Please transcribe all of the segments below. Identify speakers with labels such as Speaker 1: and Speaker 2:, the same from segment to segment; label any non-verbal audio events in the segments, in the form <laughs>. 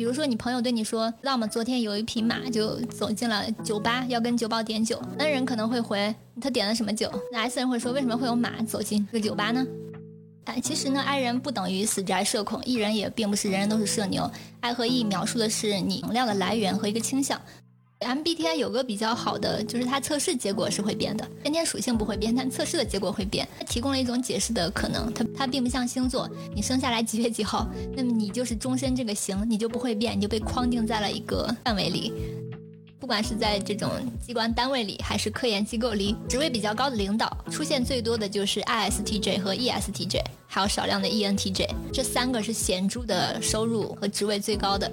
Speaker 1: 比如说，你朋友对你说，那么昨天有一匹马就走进了酒吧，要跟酒保点酒。N 人可能会回他点了什么酒，那 S 人会说为什么会有马走进这个酒吧呢？哎，其实呢，爱人不等于死宅社恐，艺人也并不是人人都是社牛。爱和 E 描述的是你能量的来源和一个倾向。MBTI 有个比较好的，就是它测试结果是会变的，先天属性不会变，但测试的结果会变。它提供了一种解释的可能，它它并不像星座，你生下来几月几号，那么你就是终身这个型，你就不会变，你就被框定在了一个范围里。不管是在这种机关单位里，还是科研机构里，职位比较高的领导，出现最多的就是 ISTJ 和 ESTJ，还有少量的 ENTJ，这三个是显著的收入和职位最高的。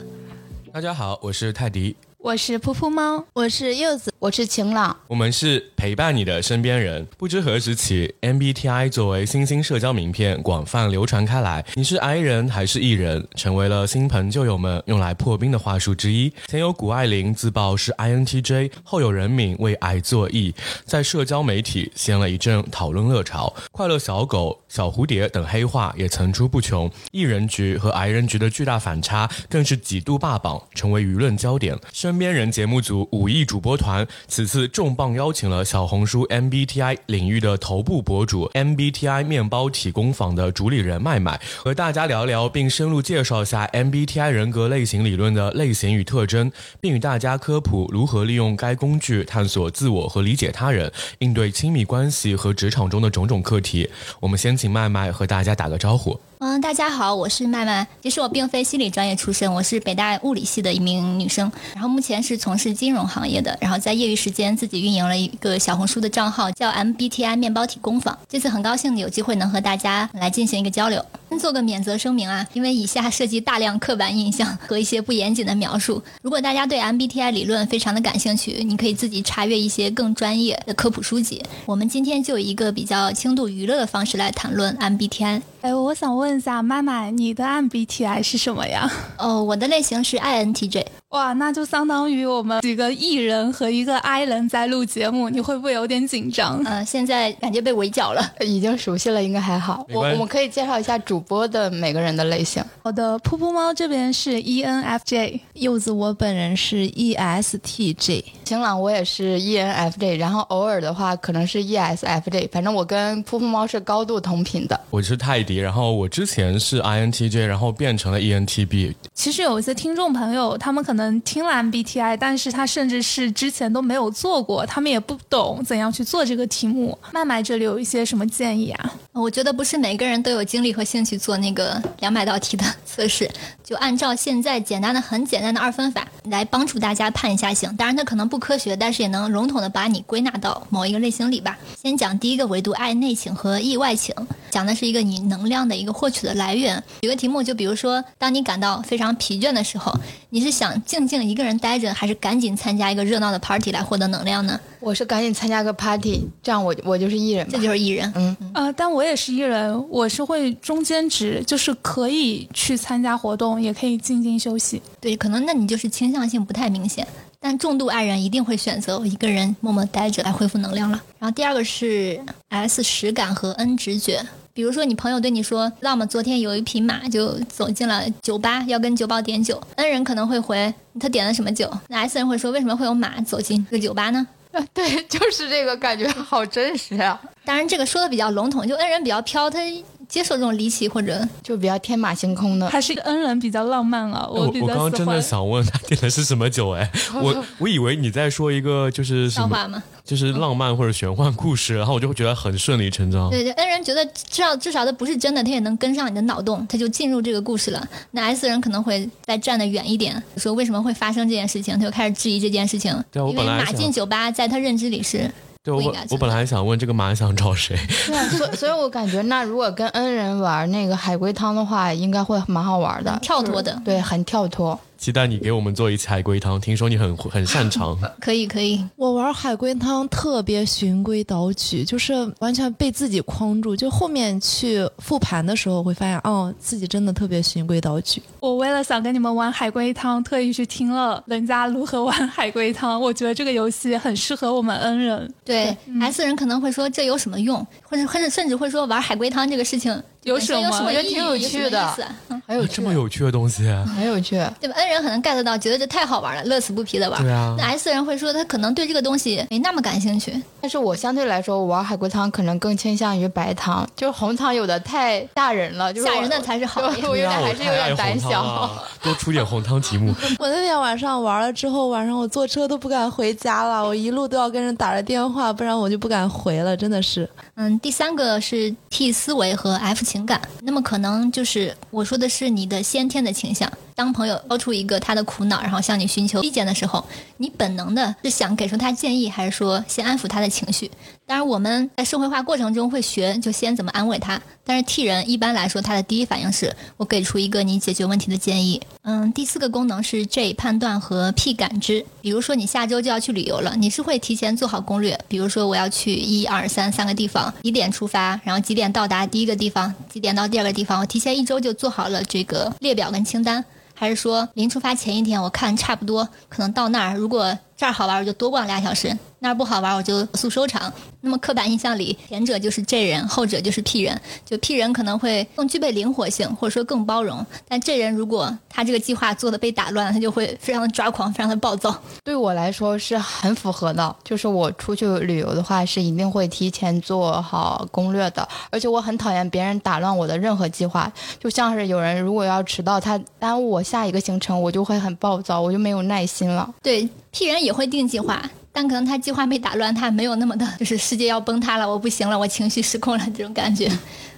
Speaker 2: 大家好，我是泰迪。
Speaker 3: 我是噗噗猫，
Speaker 4: 我是柚子，
Speaker 5: 我是晴朗，
Speaker 2: 我们是陪伴你的身边人。不知何时起，MBTI 作为新兴社交名片广泛流传开来。你是 I 人还是 E 人，成为了新朋旧友们用来破冰的话术之一。前有谷爱凌自曝是 INTJ，后有人敏为 I 作 E，在社交媒体掀了一阵讨论热潮。快乐小狗、小蝴蝶等黑话也层出不穷。E 人局和 I 人局的巨大反差，更是几度霸榜，成为舆论焦点。身边人节目组五亿主播团此次重磅邀请了小红书 MBTI 领域的头部博主 MBTI 面包体工坊的主理人麦麦，和大家聊聊并深入介绍下 MBTI 人格类型理论的类型与特征，并与大家科普如何利用该工具探索自我和理解他人，应对亲密关系和职场中的种种课题。我们先请麦麦和大家打个招呼。
Speaker 1: 嗯，大家好，我是麦麦。其实我并非心理专业出身，我是北大物理系的一名女生，然后目前是从事金融行业的，然后在业余时间自己运营了一个小红书的账号，叫 MBTI 面包体工坊。这次很高兴有机会能和大家来进行一个交流。先做个免责声明啊，因为以下涉及大量刻板印象和一些不严谨的描述。如果大家对 MBTI 理论非常的感兴趣，你可以自己查阅一些更专业的科普书籍。我们今天就以一个比较轻度娱乐的方式来谈论 MBTI。
Speaker 3: 哎，我想问一下，妈妈，你的 MBTI 是什么呀？
Speaker 1: 哦，我的类型是 INTJ。
Speaker 3: 哇，那就相当于我们几个艺人和一个 I 人在录节目，你会不会有点紧张？
Speaker 1: 嗯，现在感觉被围剿了，<laughs>
Speaker 5: 已经熟悉了，应该还好。我我们可以介绍一下主播的每个人的类型。
Speaker 3: 好的，噗噗猫这边是 ENFJ，
Speaker 4: 柚子我本人是 ESTJ，
Speaker 5: 晴朗我也是 ENFJ，然后偶尔的话可能是 ESFJ，反正我跟噗噗猫是高度同频的。
Speaker 2: 我是泰迪，然后我之前是 INTJ，然后变成了 ENTB。
Speaker 3: 其实有一些听众朋友，他们可能能听了 MBTI，但是他甚至是之前都没有做过，他们也不懂怎样去做这个题目。麦麦这里有一些什么建议啊？
Speaker 1: 我觉得不是每个人都有精力和兴趣做那个两百道题的测试，就按照现在简单的、很简单的二分法来帮助大家判一下型。当然它可能不科学，但是也能笼统的把你归纳到某一个类型里吧。先讲第一个维度，爱内情和意外情，讲的是一个你能量的一个获取的来源。举个题目，就比如说，当你感到非常疲倦的时候，你是想静静一个人待着，还是赶紧参加一个热闹的 party 来获得能量呢？
Speaker 5: 我是赶紧参加个 party，这样我我就是艺人，
Speaker 1: 这就是艺人。
Speaker 3: 嗯呃，但我也是艺人，我是会中间值，就是可以去参加活动，也可以静静休息。
Speaker 1: 对，可能那你就是倾向性不太明显，但重度爱人一定会选择一个人默默待着来恢复能量了。然后第二个是 S 实感和 N 直觉。比如说，你朋友对你说，那么昨天有一匹马就走进了酒吧，要跟酒保点酒。N 人可能会回他点了什么酒，那 S 人会说为什么会有马走进这个酒吧呢？
Speaker 5: 对，就是这个感觉，好真实啊！
Speaker 1: 当然，这个说的比较笼统，就 N 人比较飘，他。接受这种离奇或者
Speaker 5: 就比较天马行空的，
Speaker 3: 还是恩人比较浪漫啊。
Speaker 2: 我
Speaker 3: 我
Speaker 2: 刚刚真的想问他点的是什么酒哎，<laughs> 我我以为你在说一个就是
Speaker 1: 笑话吗？
Speaker 2: 就是浪漫或者玄幻故事，然后我就会觉得很顺理成章。
Speaker 1: 对对，恩人觉得至少至少他不是真的，他也能跟上你的脑洞，他就进入这个故事了。那 S 人可能会再站得远一点，说为什么会发生这件事情，他就开始质疑这件事情。
Speaker 2: 对，我本来
Speaker 1: 马进酒吧，在他认知里是。
Speaker 2: 对我我本来还想问这个马想找谁？
Speaker 5: 对啊，所 <laughs> 所以，我感觉那如果跟恩人玩那个海龟汤的话，应该会蛮好玩的，
Speaker 1: 跳脱的，
Speaker 5: 对，很跳脱。
Speaker 2: 期待你给我们做一次海龟汤，听说你很很擅长。<laughs>
Speaker 1: 可以可以，
Speaker 4: 我玩海龟汤特别循规蹈矩，就是完全被自己框住。就后面去复盘的时候，会发现哦，自己真的特别循规蹈矩。
Speaker 3: 我为了想跟你们玩海龟汤，特意去听了人家如何玩海龟汤。我觉得这个游戏很适合我们 N 人。
Speaker 1: 对 S 人可能会说这有什么用，或者或者甚至会说玩海龟汤这个事情。
Speaker 3: 有什么？
Speaker 5: 我觉得挺有
Speaker 1: 意义
Speaker 5: 趣的
Speaker 1: 有什么意思啊嗯
Speaker 5: 很有，
Speaker 2: 这么有趣的东西，
Speaker 5: 很有趣。
Speaker 1: 对吧？N 人可能 get 到，觉得这太好玩了，乐此不疲的玩。
Speaker 2: 对啊
Speaker 1: 那 S 人会说他可能对这个东西没那么感兴趣。
Speaker 5: 但是我相对来说，我玩海龟汤可能更倾向于白汤，就是红汤有的太吓人了，就是
Speaker 1: 吓人的才是好
Speaker 5: 我有点还是有点胆小。
Speaker 2: 啊多出点红汤题目。<laughs>
Speaker 4: 我那天晚上玩了之后，晚上我坐车都不敢回家了，我一路都要跟人打着电话，不然我就不敢回了，真的是。
Speaker 1: 嗯，第三个是 T 思维和 F 情情感，那么可能就是我说的是你的先天的倾向。当朋友抛出一个他的苦恼，然后向你寻求意见的时候，你本能的是想给出他建议，还是说先安抚他的情绪？当然，我们在社会化过程中会学，就先怎么安慰他。但是 T 人一般来说，他的第一反应是我给出一个你解决问题的建议。嗯，第四个功能是 J 判断和 P 感知。比如说你下周就要去旅游了，你是会提前做好攻略，比如说我要去一二三三个地方，几点出发，然后几点到达第一个地方，几点到第二个地方，我提前一周就做好了这个列表跟清单。还是说临出发前一天，我看差不多可能到那儿，如果这儿好玩，我就多逛俩小时；那儿不好玩，我就速收场。那么刻板印象里，前者就是 J 人，后者就是 P 人。就 P 人可能会更具备灵活性，或者说更包容，但 J 人如果他这个计划做的被打乱了，他就会非常的抓狂，非常的暴躁。
Speaker 5: 对我来说是很符合的，就是我出去旅游的话是一定会提前做好攻略的，而且我很讨厌别人打乱我的任何计划，就像是有人如果要迟到，他耽误我下一个行程，我就会很暴躁，我就没有耐心了。
Speaker 1: 对 P 人也会定计划，但可能他计划被打乱，他没有那么的，就是世界要崩塌了，我不行了，我情绪失控了这种感觉。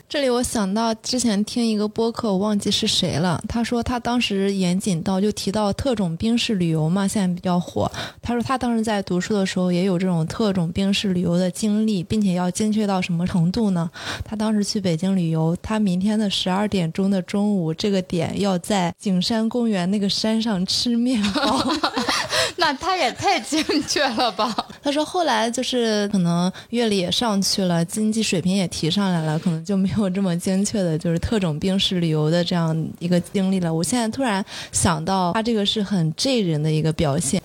Speaker 4: 这里我想到之前听一个播客，我忘记是谁了。他说他当时严谨到就提到特种兵式旅游嘛，现在比较火。他说他当时在读书的时候也有这种特种兵式旅游的经历，并且要精确到什么程度呢？他当时去北京旅游，他明天的十二点钟的中午这个点要在景山公园那个山上吃面包。<laughs>
Speaker 5: 那他也太精确了吧？
Speaker 4: 他说后来就是可能阅历也上去了，经济水平也提上来了，可能就没有有这么精确的，就是特种兵式旅游的这样一个经历了。我现在突然想到，他这个是很 J 人的一个表现。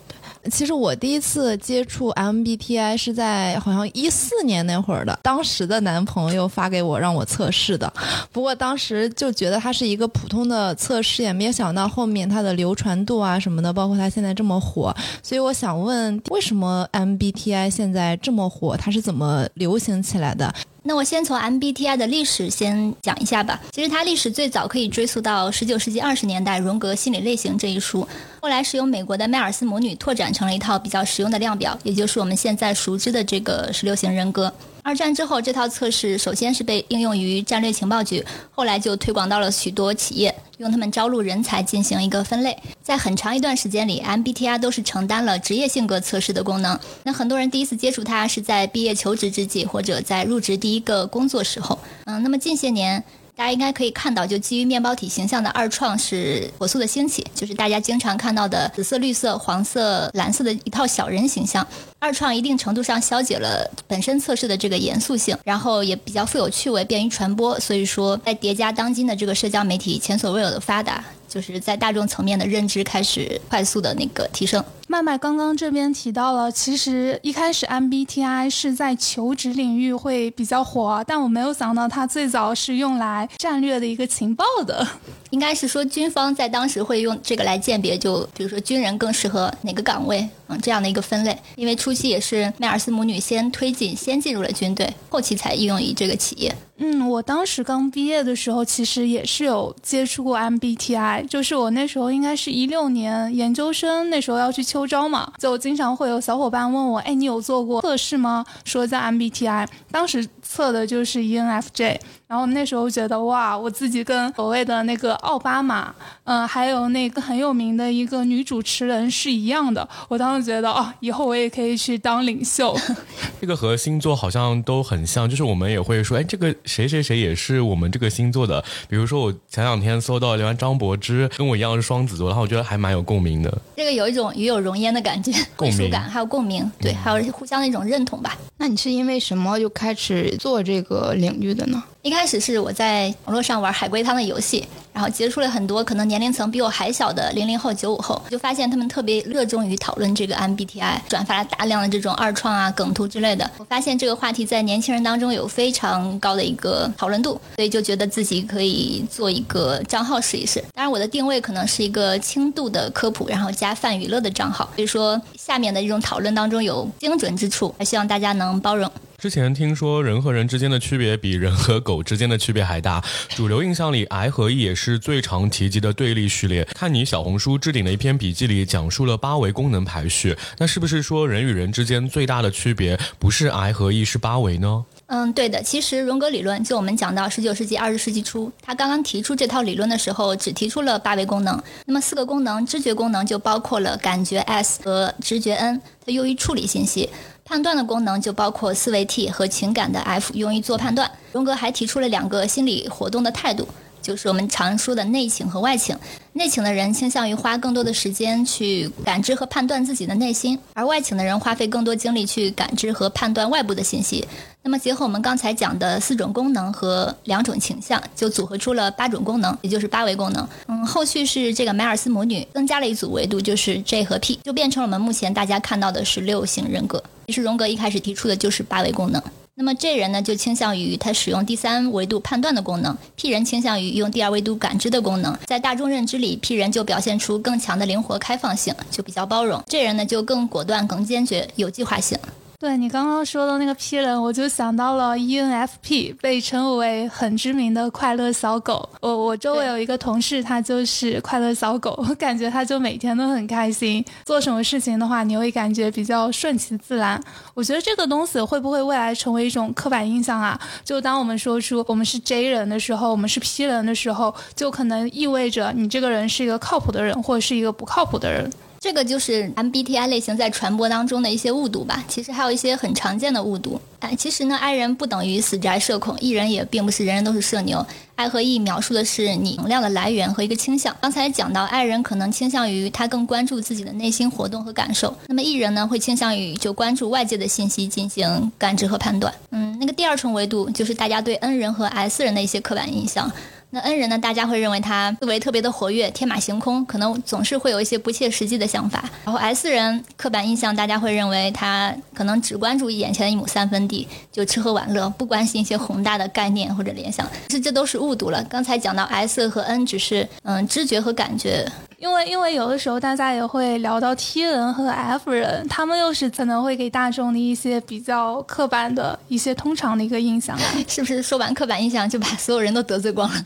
Speaker 4: 其实我第一次接触 MBTI 是在好像一四年那会儿的，当时的男朋友发给我让我测试的。不过当时就觉得它是一个普通的测试，也没有想到后面它的流传度啊什么的，包括它现在这么火。所以我想问，为什么 MBTI 现在这么火？它是怎么流行起来的？
Speaker 1: 那我先从 MBTI 的历史先讲一下吧。其实它历史最早可以追溯到十九世纪二十年代《荣格心理类型》这一书，后来是由美国的迈尔斯母女拓展成了一套比较实用的量表，也就是我们现在熟知的这个十六型人格。二战之后，这套测试首先是被应用于战略情报局，后来就推广到了许多企业，用他们招录人才进行一个分类。在很长一段时间里，MBTI 都是承担了职业性格测试的功能。那很多人第一次接触它是在毕业求职之际，或者在入职第一个工作时候。嗯，那么近些年。大家应该可以看到，就基于面包体形象的二创是火速的兴起，就是大家经常看到的紫色、绿色、黄色、蓝色的一套小人形象。二创一定程度上消解了本身测试的这个严肃性，然后也比较富有趣味，便于传播。所以说，在叠加当今的这个社交媒体前所未有的发达，就是在大众层面的认知开始快速的那个提升。
Speaker 3: 麦麦刚刚这边提到了，其实一开始 MBTI 是在求职领域会比较火，但我没有想到它最早是用来战略的一个情报的。
Speaker 1: 应该是说军方在当时会用这个来鉴别，就比如说军人更适合哪个岗位，嗯，这样的一个分类。因为初期也是迈尔斯母女先推进，先进入了军队，后期才应用于这个企业。
Speaker 3: 嗯，我当时刚毕业的时候，其实也是有接触过 MBTI，就是我那时候应该是一六年研究生，那时候要去秋招嘛，就经常会有小伙伴问我，哎，你有做过测试吗？说在 MBTI，当时测的就是 ENFJ。然后那时候觉得哇，我自己跟所谓的那个奥巴马，嗯，还有那个很有名的一个女主持人是一样的。我当时觉得哦，以后我也可以去当领袖。<laughs>
Speaker 2: 这个和星座好像都很像，就是我们也会说，哎，这个谁谁谁也是我们这个星座的。比如说我前两天搜到连张柏芝跟我一样是双子座，然后我觉得还蛮有共鸣的。
Speaker 1: 这个有一种与有荣焉的感觉，归属感，还有共鸣，对，还有互相的一种认同吧。
Speaker 5: 那你是因为什么就开始做这个领域的呢？
Speaker 1: 一开始是我在网络上玩海龟汤的游戏，然后接触了很多可能年龄层比我还小的零零后、九五后，就发现他们特别热衷于讨论这个 MBTI，转发了大量的这种二创啊、梗图之类的。我发现这个话题在年轻人当中有非常高的一个讨论度，所以就觉得自己可以做一个账号试一试。当然，我的定位可能是一个轻度的科普，然后加泛娱乐的账号，所以说下面的这种讨论当中有精准之处，还希望大家能包容。
Speaker 2: 之前听说人和人之间的区别比人和狗之间的区别还大，<laughs> 主流印象里，I 和 E 也是最常提及的对立序列。看你小红书置顶的一篇笔记里讲述了八维功能排序，那是不是说人与人之间最大的区别不是 I 和 E 是八维呢？
Speaker 1: 嗯，对的。其实荣格理论，就我们讲到十九世纪、二十世纪初，他刚刚提出这套理论的时候，只提出了八维功能。那么四个功能，知觉功能就包括了感觉 S 和直觉 N，它用于处理信息。判断的功能就包括思维 T 和情感的 F，用于做判断。荣格还提出了两个心理活动的态度，就是我们常说的内倾和外倾。内倾的人倾向于花更多的时间去感知和判断自己的内心，而外倾的人花费更多精力去感知和判断外部的信息。那么结合我们刚才讲的四种功能和两种倾向，就组合出了八种功能，也就是八维功能。嗯，后续是这个梅尔斯母女增加了一组维度，就是 J 和 P，就变成了我们目前大家看到的十六型人格。其实荣格一开始提出的就是八维功能。那么 J 人呢，就倾向于他使用第三维度判断的功能；P 人倾向于用第二维度感知的功能。在大众认知里，P 人就表现出更强的灵活开放性，就比较包容；J 人呢，就更果断、更坚决、有计划性。
Speaker 3: 对你刚刚说的那个 P 人，我就想到了 ENFP，被称为很知名的快乐小狗。我我周围有一个同事，他就是快乐小狗，我感觉他就每天都很开心，做什么事情的话，你会感觉比较顺其自然。我觉得这个东西会不会未来成为一种刻板印象啊？就当我们说出我们是 J 人的时候，我们是 P 人的时候，就可能意味着你这个人是一个靠谱的人，或者是一个不靠谱的人。
Speaker 1: 这个就是 MBTI 类型在传播当中的一些误读吧。其实还有一些很常见的误读。哎，其实呢，I 人不等于死宅社恐，E 人也并不是人人都是社牛。I 和 E 描述的是你能量的来源和一个倾向。刚才讲到，I 人可能倾向于他更关注自己的内心活动和感受，那么 E 人呢会倾向于就关注外界的信息进行感知和判断。嗯，那个第二重维度就是大家对 N 人和 S 人的一些刻板印象。那 N 人呢？大家会认为他思维特别的活跃，天马行空，可能总是会有一些不切实际的想法。然后 S 人刻板印象，大家会认为他可能只关注眼前的一亩三分地，就吃喝玩乐，不关心一些宏大的概念或者联想。其实这都是误读了。刚才讲到 S 和 N 只是嗯知觉和感觉。
Speaker 3: 因为因为有的时候大家也会聊到 T 人和 F 人，他们又是可能会给大众的一些比较刻板的一些通常的一个印象，
Speaker 1: 是不是？说完刻板印象就把所有人都得罪光了？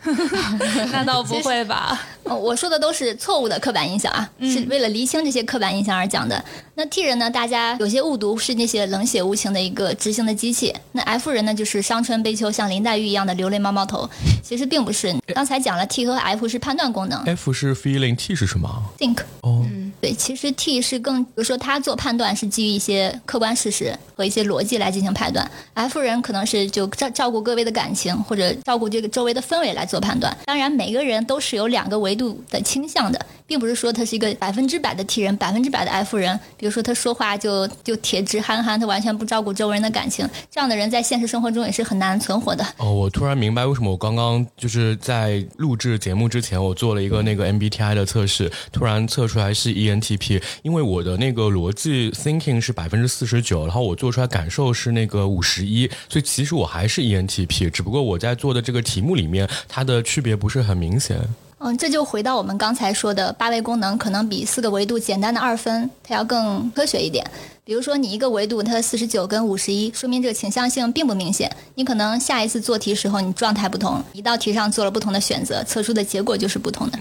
Speaker 3: 那倒不会吧？
Speaker 1: 我说的都是错误的刻板印象啊，是为了厘清这些刻板印象而讲的。那 T 人呢？大家有些误读是那些冷血无情的一个执行的机器。那 F 人呢？就是伤春悲秋，像林黛玉一样的流泪猫猫头。其实并不是。刚才讲了 T 和 F 是判断功能
Speaker 2: ，F 是 feeling，T 是什么
Speaker 1: ？think。
Speaker 2: 哦，
Speaker 1: 对，其实 T 是更，比如说他做判断是基于一些客观事实和一些逻辑来进行判断。F 人可能是就照照顾各位的感情或者照顾这个周围的氛围来做判断。当然，每个人都是有两个维度的倾向的，并不是说他是一个百分之百的 T 人，百分之百的 F 人。比如说他说话就就铁直憨憨，他完全不照顾周围人的感情，这样的人在现实生活中也是很难存活的。
Speaker 2: 哦，我突然明白为什么我刚刚就是在录制节目之前，我做了一个那个 MBTI 的测试，突然测出来是 ENTP，因为我的那个逻辑 thinking 是百分之四十九，然后我做出来感受是那个五十一，所以其实我还是 ENTP，只不过我在做的这个题目里面，它的区别不是很明显。
Speaker 1: 嗯，这就回到我们刚才说的八维功能，可能比四个维度简单的二分，它要更科学一点。比如说，你一个维度它四十九跟五十一，说明这个倾向性并不明显。你可能下一次做题时候，你状态不同，一道题上做了不同的选择，测出的结果就是不同的。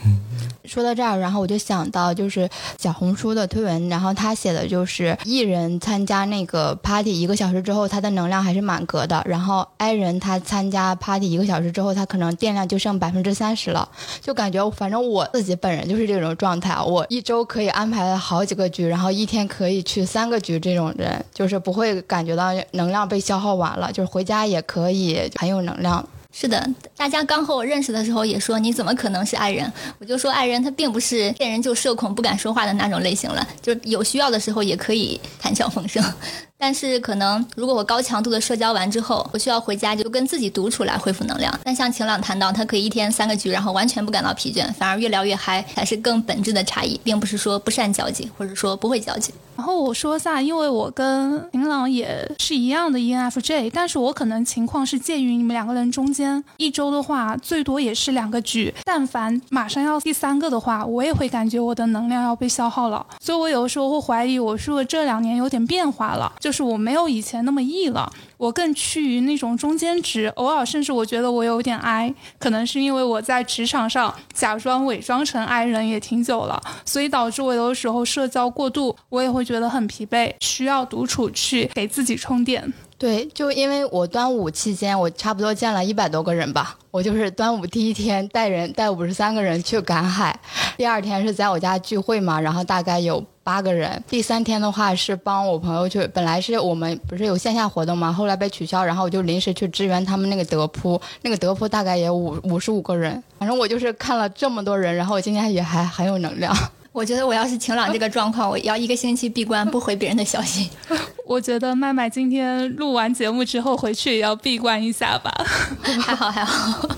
Speaker 5: 说到这儿，然后我就想到，就是小红书的推文，然后他写的就是艺人参加那个 party 一个小时之后，他的能量还是满格的。然后 I 人他参加 party 一个小时之后，他可能电量就剩百分之三十了。就感觉反正我自己本人就是这种状态，我一周可以安排好几个局，然后一天可以去三个局，这种人就是不会感觉到能量被消耗完了，就是回家也可以很有能量。
Speaker 1: 是的，大家刚和我认识的时候也说你怎么可能是爱人？我就说爱人他并不是见人就社恐不敢说话的那种类型了，就是有需要的时候也可以谈笑风生。但是可能如果我高强度的社交完之后，我需要回家就跟自己独处来恢复能量。但像晴朗谈到，他可以一天三个局，然后完全不感到疲倦，反而越聊越嗨，才是更本质的差异，并不是说不善交际，或者说不会交际。
Speaker 3: 然后我说一下，因为我跟晴朗也是一样的 ENFJ，但是我可能情况是介于你们两个人中间。一周的话，最多也是两个局，但凡马上要第三个的话，我也会感觉我的能量要被消耗了。所以我有的时候会怀疑，我是不是这两年有点变化了，就是我没有以前那么易了。我更趋于那种中间值，偶尔甚至我觉得我有点 I，可能是因为我在职场上假装伪装成 I 人也挺久了，所以导致我有的时候社交过度，我也会觉得很疲惫，需要独处去给自己充电。
Speaker 5: 对，就因为我端午期间，我差不多见了一百多个人吧。我就是端午第一天带人带五十三个人去赶海，第二天是在我家聚会嘛，然后大概有八个人。第三天的话是帮我朋友去，本来是我们不是有线下活动嘛，后后来被取消，然后我就临时去支援他们那个德扑，那个德扑大概也五五十五个人。反正我就是看了这么多人，然后我今天也还很有能量。
Speaker 1: 我觉得我要是晴朗这个 <laughs> 状况，我要一个星期闭关不回别人的消息。<laughs>
Speaker 3: 我觉得麦麦今天录完节目之后回去也要闭关一下吧。<laughs>
Speaker 1: 还好还好，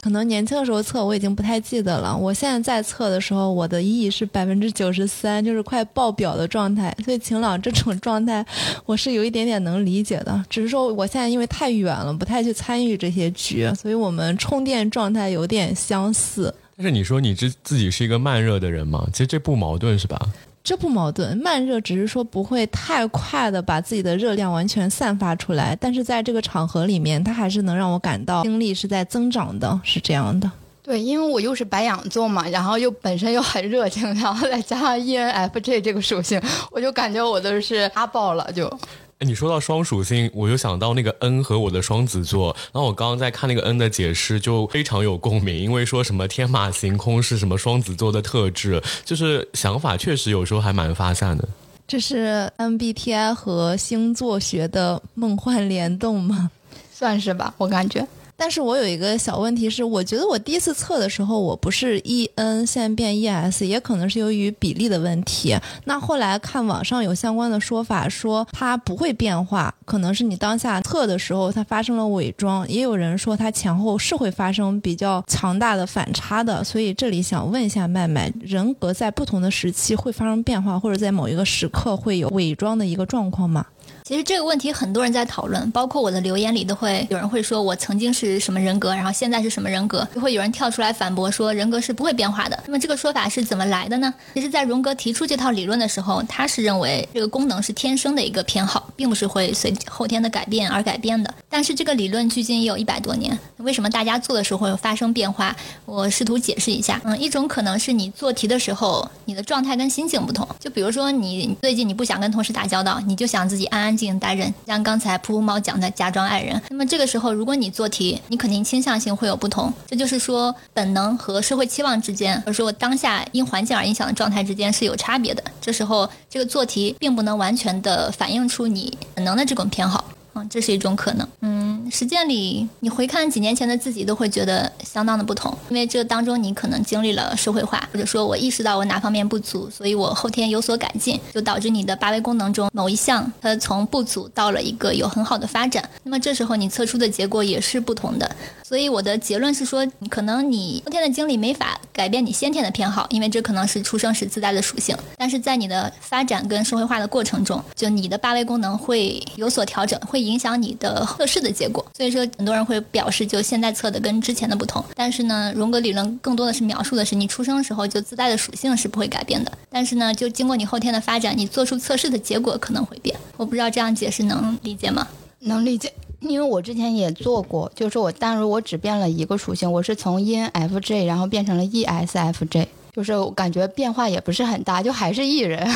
Speaker 4: 可能年轻的时候测我已经不太记得了。我现在在测的时候，我的 E 是百分之九十三，就是快爆表的状态。所以晴朗这种状态，我是有一点点能理解的。只是说我现在因为太远了，不太去参与这些局，所以我们充电状态有点相似。
Speaker 2: 但是你说你自自己是一个慢热的人吗？其实这不矛盾是吧？
Speaker 4: 这不矛盾，慢热只是说不会太快的把自己的热量完全散发出来，但是在这个场合里面，它还是能让我感到精力是在增长的，是这样的。
Speaker 5: 对，因为我又是白羊座嘛，然后又本身又很热情，然后再加上 ENFJ 这个属性，我就感觉我都是阿爆了就。
Speaker 2: 哎，你说到双属性，我就想到那个 N 和我的双子座。然后我刚刚在看那个 N 的解释，就非常有共鸣，因为说什么天马行空是什么双子座的特质，就是想法确实有时候还蛮发散的。
Speaker 4: 这是 MBTI 和星座学的梦幻联动吗？
Speaker 5: 算是吧，我感觉。
Speaker 4: 但是我有一个小问题是，我觉得我第一次测的时候，我不是 E N，现变 E S，也可能是由于比例的问题。那后来看网上有相关的说法，说它不会变化，可能是你当下测的时候它发生了伪装。也有人说它前后是会发生比较强大的反差的。所以这里想问一下麦麦，人格在不同的时期会发生变化，或者在某一个时刻会有伪装的一个状况吗？
Speaker 1: 其实这个问题很多人在讨论，包括我的留言里都会有人会说，我曾经是什么人格，然后现在是什么人格，就会有人跳出来反驳说人格是不会变化的。那么这个说法是怎么来的呢？其实，在荣格提出这套理论的时候，他是认为这个功能是天生的一个偏好，并不是会随后天的改变而改变的。但是这个理论距今也有一百多年，为什么大家做的时候会发生变化？我试图解释一下。嗯，一种可能是你做题的时候，你的状态跟心情不同。就比如说你最近你不想跟同事打交道，你就想自己安安静静待着。像刚才噗噗猫讲的假装爱人，那么这个时候如果你做题，你肯定倾向性会有不同。这就是说本能和社会期望之间，或者说当下因环境而影响的状态之间是有差别的。这时候这个做题并不能完全的反映出你本能的这种偏好。嗯，这是一种可能。嗯，实践里你回看几年前的自己，都会觉得相当的不同，因为这当中你可能经历了社会化，或者说我意识到我哪方面不足，所以我后天有所改进，就导致你的八维功能中某一项它从不足到了一个有很好的发展。那么这时候你测出的结果也是不同的。所以我的结论是说，可能你后天的经历没法改变你先天的偏好，因为这可能是出生时自带的属性。但是在你的发展跟社会化的过程中，就你的八维功能会有所调整，会。影响你的测试的结果，所以说很多人会表示，就现在测的跟之前的不同。但是呢，荣格理论更多的是描述的是你出生时候就自带的属性是不会改变的。但是呢，就经过你后天的发展，你做出测试的结果可能会变。我不知道这样解释能理解吗？
Speaker 5: 能理解，因为我之前也做过，就是我但如我只变了一个属性，我是从 ENFJ 然后变成了 ESFJ，就是感觉变化也不是很大，就还是 E 人。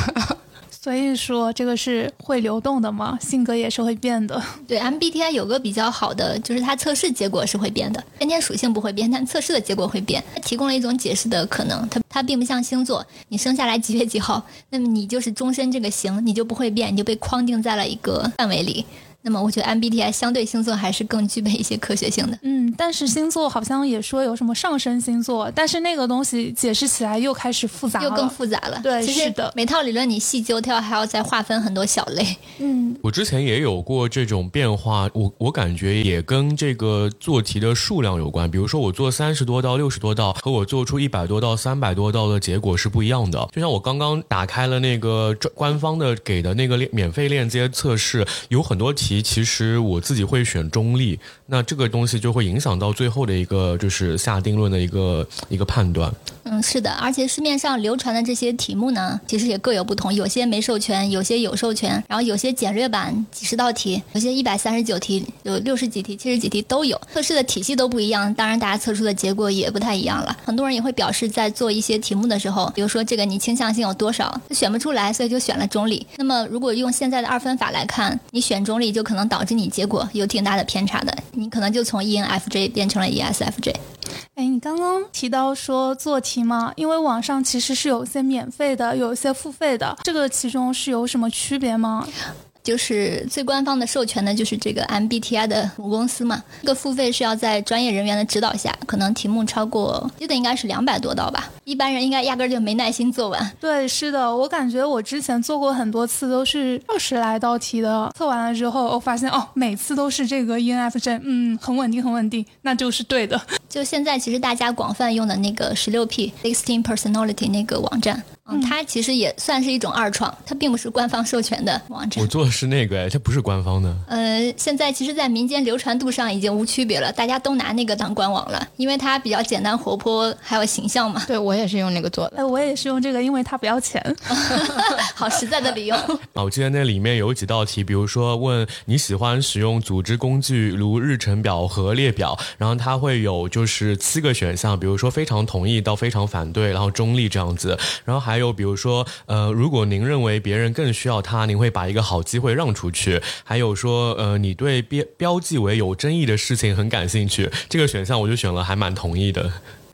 Speaker 3: 所以说，这个是会流动的嘛？性格也是会变的。
Speaker 1: 对，MBTI 有个比较好的，就是它测试结果是会变的，先天属性不会变，但测试的结果会变。它提供了一种解释的可能。它它并不像星座，你生下来几月几号，那么你就是终身这个型，你就不会变，你就被框定在了一个范围里。那么我觉得 MBTI 相对星座还是更具备一些科学性的。
Speaker 3: 嗯，但是星座好像也说有什么上升星座，但是那个东西解释起来又开始复杂了，
Speaker 1: 又更复杂了。
Speaker 3: 对
Speaker 1: 其实
Speaker 3: 是的
Speaker 1: 每套理论你细究，它要还要再划分很多小类。
Speaker 3: 嗯，
Speaker 2: 我之前也有过这种变化，我我感觉也跟这个做题的数量有关。比如说我做三十多道、六十多道，和我做出一百多道、三百多道的结果是不一样的。就像我刚刚打开了那个专官方的给的那个链免费链接测试，有很多题其实我自己会选中立，那这个东西就会影响到最后的一个就是下定论的一个一个判断。
Speaker 1: 嗯，是的，而且市面上流传的这些题目呢，其实也各有不同，有些没授权，有些有授权，然后有些简略版几十道题，有些一百三十九题，有六十几题、七十几题都有，测试的体系都不一样，当然大家测出的结果也不太一样了。很多人也会表示，在做一些题目的时候，比如说这个你倾向性有多少，选不出来，所以就选了中立。那么如果用现在的二分法来看，你选中立就就可能导致你结果有挺大的偏差的，你可能就从 E ENFJ 变成了 ESFJ。
Speaker 3: 哎，你刚刚提到说做题吗？因为网上其实是有一些免费的，有一些付费的，这个其中是有什么区别吗？
Speaker 1: 就是最官方的授权的，就是这个 MBTI 的母公司嘛。这个付费是要在专业人员的指导下，可能题目超过，记得应该是两百多道吧。一般人应该压根儿就没耐心做完。
Speaker 3: 对，是的，我感觉我之前做过很多次，都是二十来道题的，测完了之后，我发现哦，每次都是这个 ENFJ，嗯，很稳定，很稳定，那就是对的。
Speaker 1: 就现在其实大家广泛用的那个十六 P Sixteen Personality 那个网站，嗯，它其实也算是一种二创，它并不是官方授权的网站
Speaker 2: 我。做的是那个，哎，这不是官方的。
Speaker 1: 呃，现在其实，在民间流传度上已经无区别了，大家都拿那个当官网了，因为它比较简单活泼，还有形象嘛。
Speaker 5: 对我也是用那个做的。
Speaker 3: 哎，我也是用这个，因为它不要钱。<laughs>
Speaker 1: 好实在的理由。
Speaker 2: 啊，<laughs> 我记得那里面有几道题，比如说问你喜欢使用组织工具如日程表和列表，然后它会有就是七个选项，比如说非常同意到非常反对，然后中立这样子，然后还还有比如说呃，如果您认为别人更需要它，您会把一个好机会让出去，还有说呃，你对标标记为有争议的事情很感兴趣，这个选项我就选了还蛮同意的。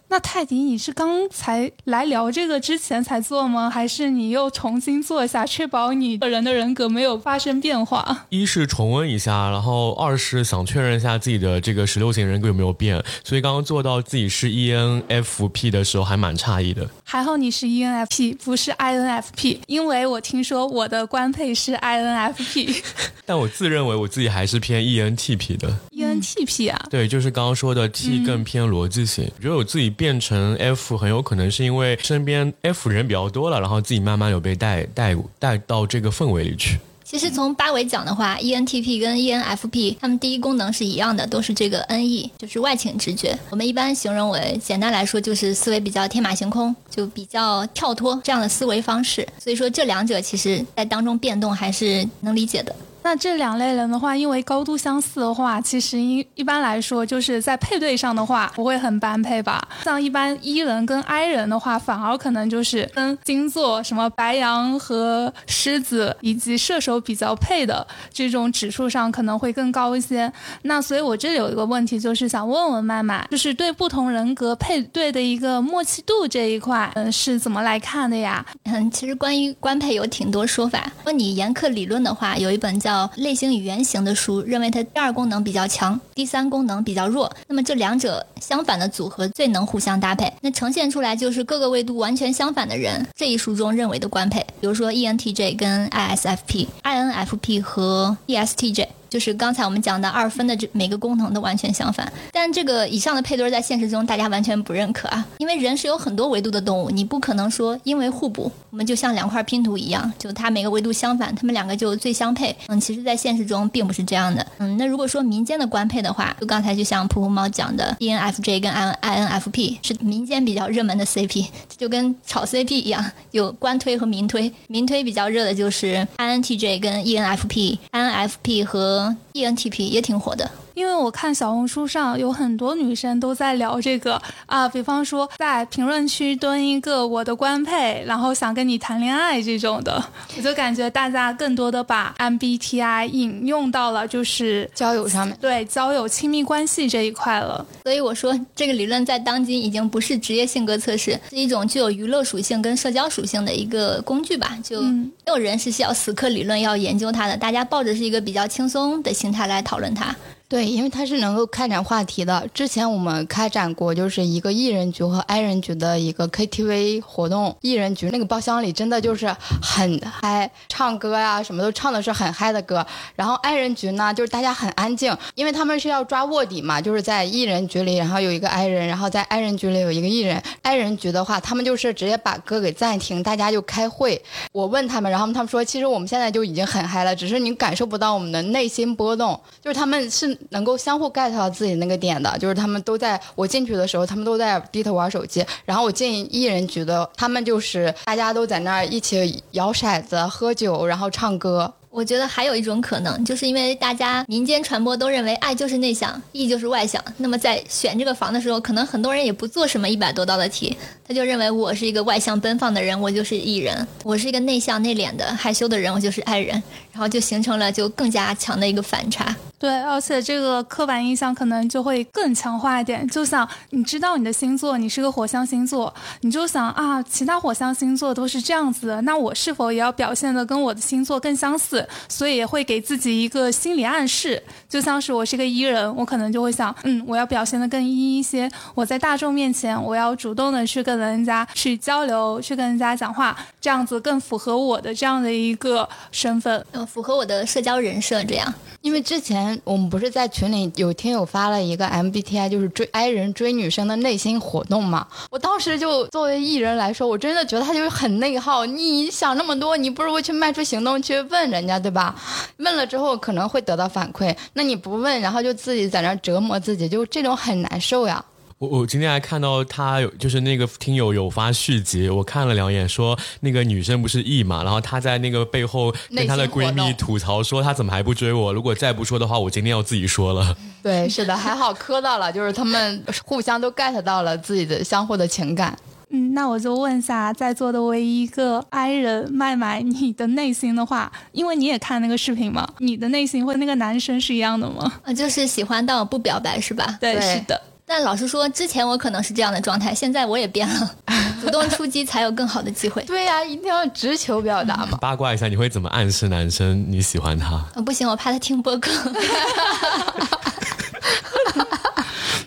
Speaker 3: 那泰迪，你是刚才来聊这个之前才做吗？还是你又重新做一下，确保你个人的人格没有发生变化？
Speaker 2: 一是重温一下，然后二是想确认一下自己的这个十六型人格有没有变，所以刚刚做到自己是 ENFP 的时候还蛮诧异的。
Speaker 3: 还好你是 E ENFP，不是 INFP，因为我听说我的官配是 INFP。<laughs>
Speaker 2: 但我自认为我自己还是偏 ENTP 的
Speaker 3: ，ENTP 啊，
Speaker 2: 对，就是刚刚说的 T 更偏逻辑性。我觉得我自己变成 F 很有可能是因为身边 F 人比较多了，然后自己慢慢有被带带带到这个氛围里去。
Speaker 1: 其实从八维讲的话，ENTP 跟 ENFP 它们第一功能是一样的，都是这个 NE，就是外倾直觉。我们一般形容为，简单来说就是思维比较天马行空，就比较跳脱这样的思维方式。所以说这两者其实在当中变动还是能理解的。
Speaker 3: 那这两类人的话，因为高度相似的话，其实一一般来说就是在配对上的话不会很般配吧。像一般 E 人跟 I 人的话，反而可能就是跟星座什么白羊和狮子以及射手比较配的这种指数上可能会更高一些。那所以我这里有一个问题，就是想问问麦麦，就是对不同人格配对的一个默契度这一块，嗯，是怎么来看的呀？
Speaker 1: 嗯，其实关于官配有挺多说法。如果你严苛理论的话，有一本叫《类型与原型》的书，认为它第二功能比较强，第三功能比较弱。那么这两者相反的组合最能互相搭配，那呈现出来就是各个维度完全相反的人。这一书中认为的官配，比如说 E N T J 跟 ISFP，INFP 和 ESTJ。就是刚才我们讲的二分的这每个功能都完全相反，但这个以上的配对在现实中大家完全不认可啊，因为人是有很多维度的动物，你不可能说因为互补，我们就像两块拼图一样，就它每个维度相反，它们两个就最相配。嗯，其实，在现实中并不是这样的。嗯，那如果说民间的官配的话，就刚才就像噗噗猫讲的，ENFJ 跟 I INFP 是民间比较热门的 CP，就跟炒 CP 一样，有官推和民推。民推比较热的就是 INTJ 跟 ENFP，INFP 和 ENTP 也挺火的。
Speaker 3: 因为我看小红书上有很多女生都在聊这个啊，比方说在评论区蹲一个我的官配，然后想跟你谈恋爱这种的，我就感觉大家更多的把 MBTI 引用到了就是
Speaker 5: 交友上面。
Speaker 3: 对交友亲密关系这一块了。
Speaker 1: 所以我说，这个理论在当今已经不是职业性格测试，是一种具有娱乐属性跟社交属性的一个工具吧。就没有人是需要死磕理论要研究它的，大家抱着是一个比较轻松的心态来讨论它。
Speaker 5: 对，因为它是能够开展话题的。之前我们开展过，就是一个艺人局和 I 人局的一个 KTV 活动。艺人局那个包厢里真的就是很嗨，唱歌呀什么都唱的是很嗨的歌。然后 I 人局呢，就是大家很安静，因为他们是要抓卧底嘛，就是在艺人局里，然后有一个 I 人，然后在 I 人局里有一个艺人。I 人局的话，他们就是直接把歌给暂停，大家就开会。我问他们，然后他们说，其实我们现在就已经很嗨了，只是你感受不到我们的内心波动，就是他们是。能够相互 get 到自己那个点的，就是他们都在我进去的时候，他们都在低头玩手机。然后我进艺人局的，他们就是大家都在那儿一起摇骰子、喝酒，然后唱歌。
Speaker 1: 我觉得还有一种可能，就是因为大家民间传播都认为爱就是内向，E 就是外向。那么在选这个房的时候，可能很多人也不做什么一百多道的题，他就认为我是一个外向奔放的人，我就是 E 人；我是一个内向内敛的害羞的人，我就是 I 人。然后就形成了就更加强的一个反差。
Speaker 3: 对，而且这个刻板印象可能就会更强化一点。就像你知道你的星座，你是个火象星座，你就想啊，其他火象星座都是这样子的，那我是否也要表现的跟我的星座更相似？所以也会给自己一个心理暗示。就像是我是个 E 人，我可能就会想，嗯，我要表现的更 E 一些。我在大众面前，我要主动的去跟人家去交流，去跟人家讲话，这样子更符合我的这样的一个身份，
Speaker 1: 呃，符合我的社交人设这样。
Speaker 5: 因为之前我们不是在群里有听友发了一个 MBTI，就是追 I 人追女生的内心活动嘛。我当时就作为艺人来说，我真的觉得他就是很内耗。你想那么多，你不如去迈出行动去问人家，对吧？问了之后可能会得到反馈，那你不问，然后就自己在那折磨自己，就这种很难受呀。
Speaker 2: 我我今天还看到他有，就是那个听友有发续集，我看了两眼，说那个女生不是 E 嘛，然后她在那个背后跟她的闺蜜吐槽说，她怎么还不追我？如果再不说的话，我今天要自己说了。<laughs>
Speaker 5: 对，是的，还好磕到了，就是他们互相都 get 到了自己的相互的情感。
Speaker 3: 嗯，那我就问一下在座的唯一一个 I 人麦麦，你的内心的话，因为你也看那个视频嘛，你的内心和那个男生是一样的吗？
Speaker 1: 啊，就是喜欢但我不表白是吧？
Speaker 3: 对，是的。
Speaker 1: 但老实说，之前我可能是这样的状态，现在我也变了，<laughs> 主动出击才有更好的机会。
Speaker 5: 对呀，一定要直球表达嘛。<laughs>
Speaker 2: 八卦一下，你会怎么暗示男生你喜欢他？
Speaker 1: 不行，我怕他听播客。<laughs>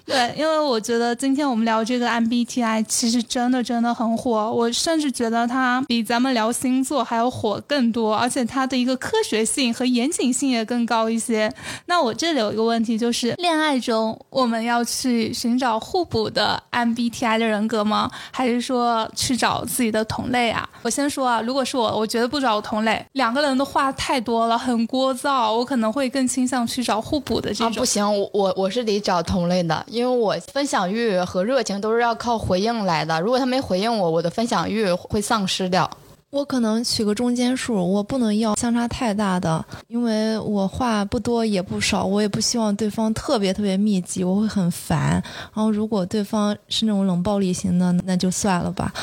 Speaker 3: 对，因为我觉得今天我们聊这个 MBTI，其实真的真的很火。我甚至觉得它比咱们聊星座还要火更多，而且它的一个科学性和严谨性也更高一些。那我这里有一个问题，就是恋爱中我们要去寻找互补的 MBTI 的人格吗？还是说去找自己的同类啊？我先说啊，如果是我，我绝对不找同类，两个人的话太多了，很聒噪，我可能会更倾向去找互补的这种。
Speaker 5: 不行，我我我是得找同类的。因为我分享欲和热情都是要靠回应来的，如果他没回应我，我的分享欲会丧失掉。
Speaker 4: 我可能取个中间数，我不能要相差太大的，因为我话不多也不少，我也不希望对方特别特别密集，我会很烦。然后如果对方是那种冷暴力型的，那就算了吧。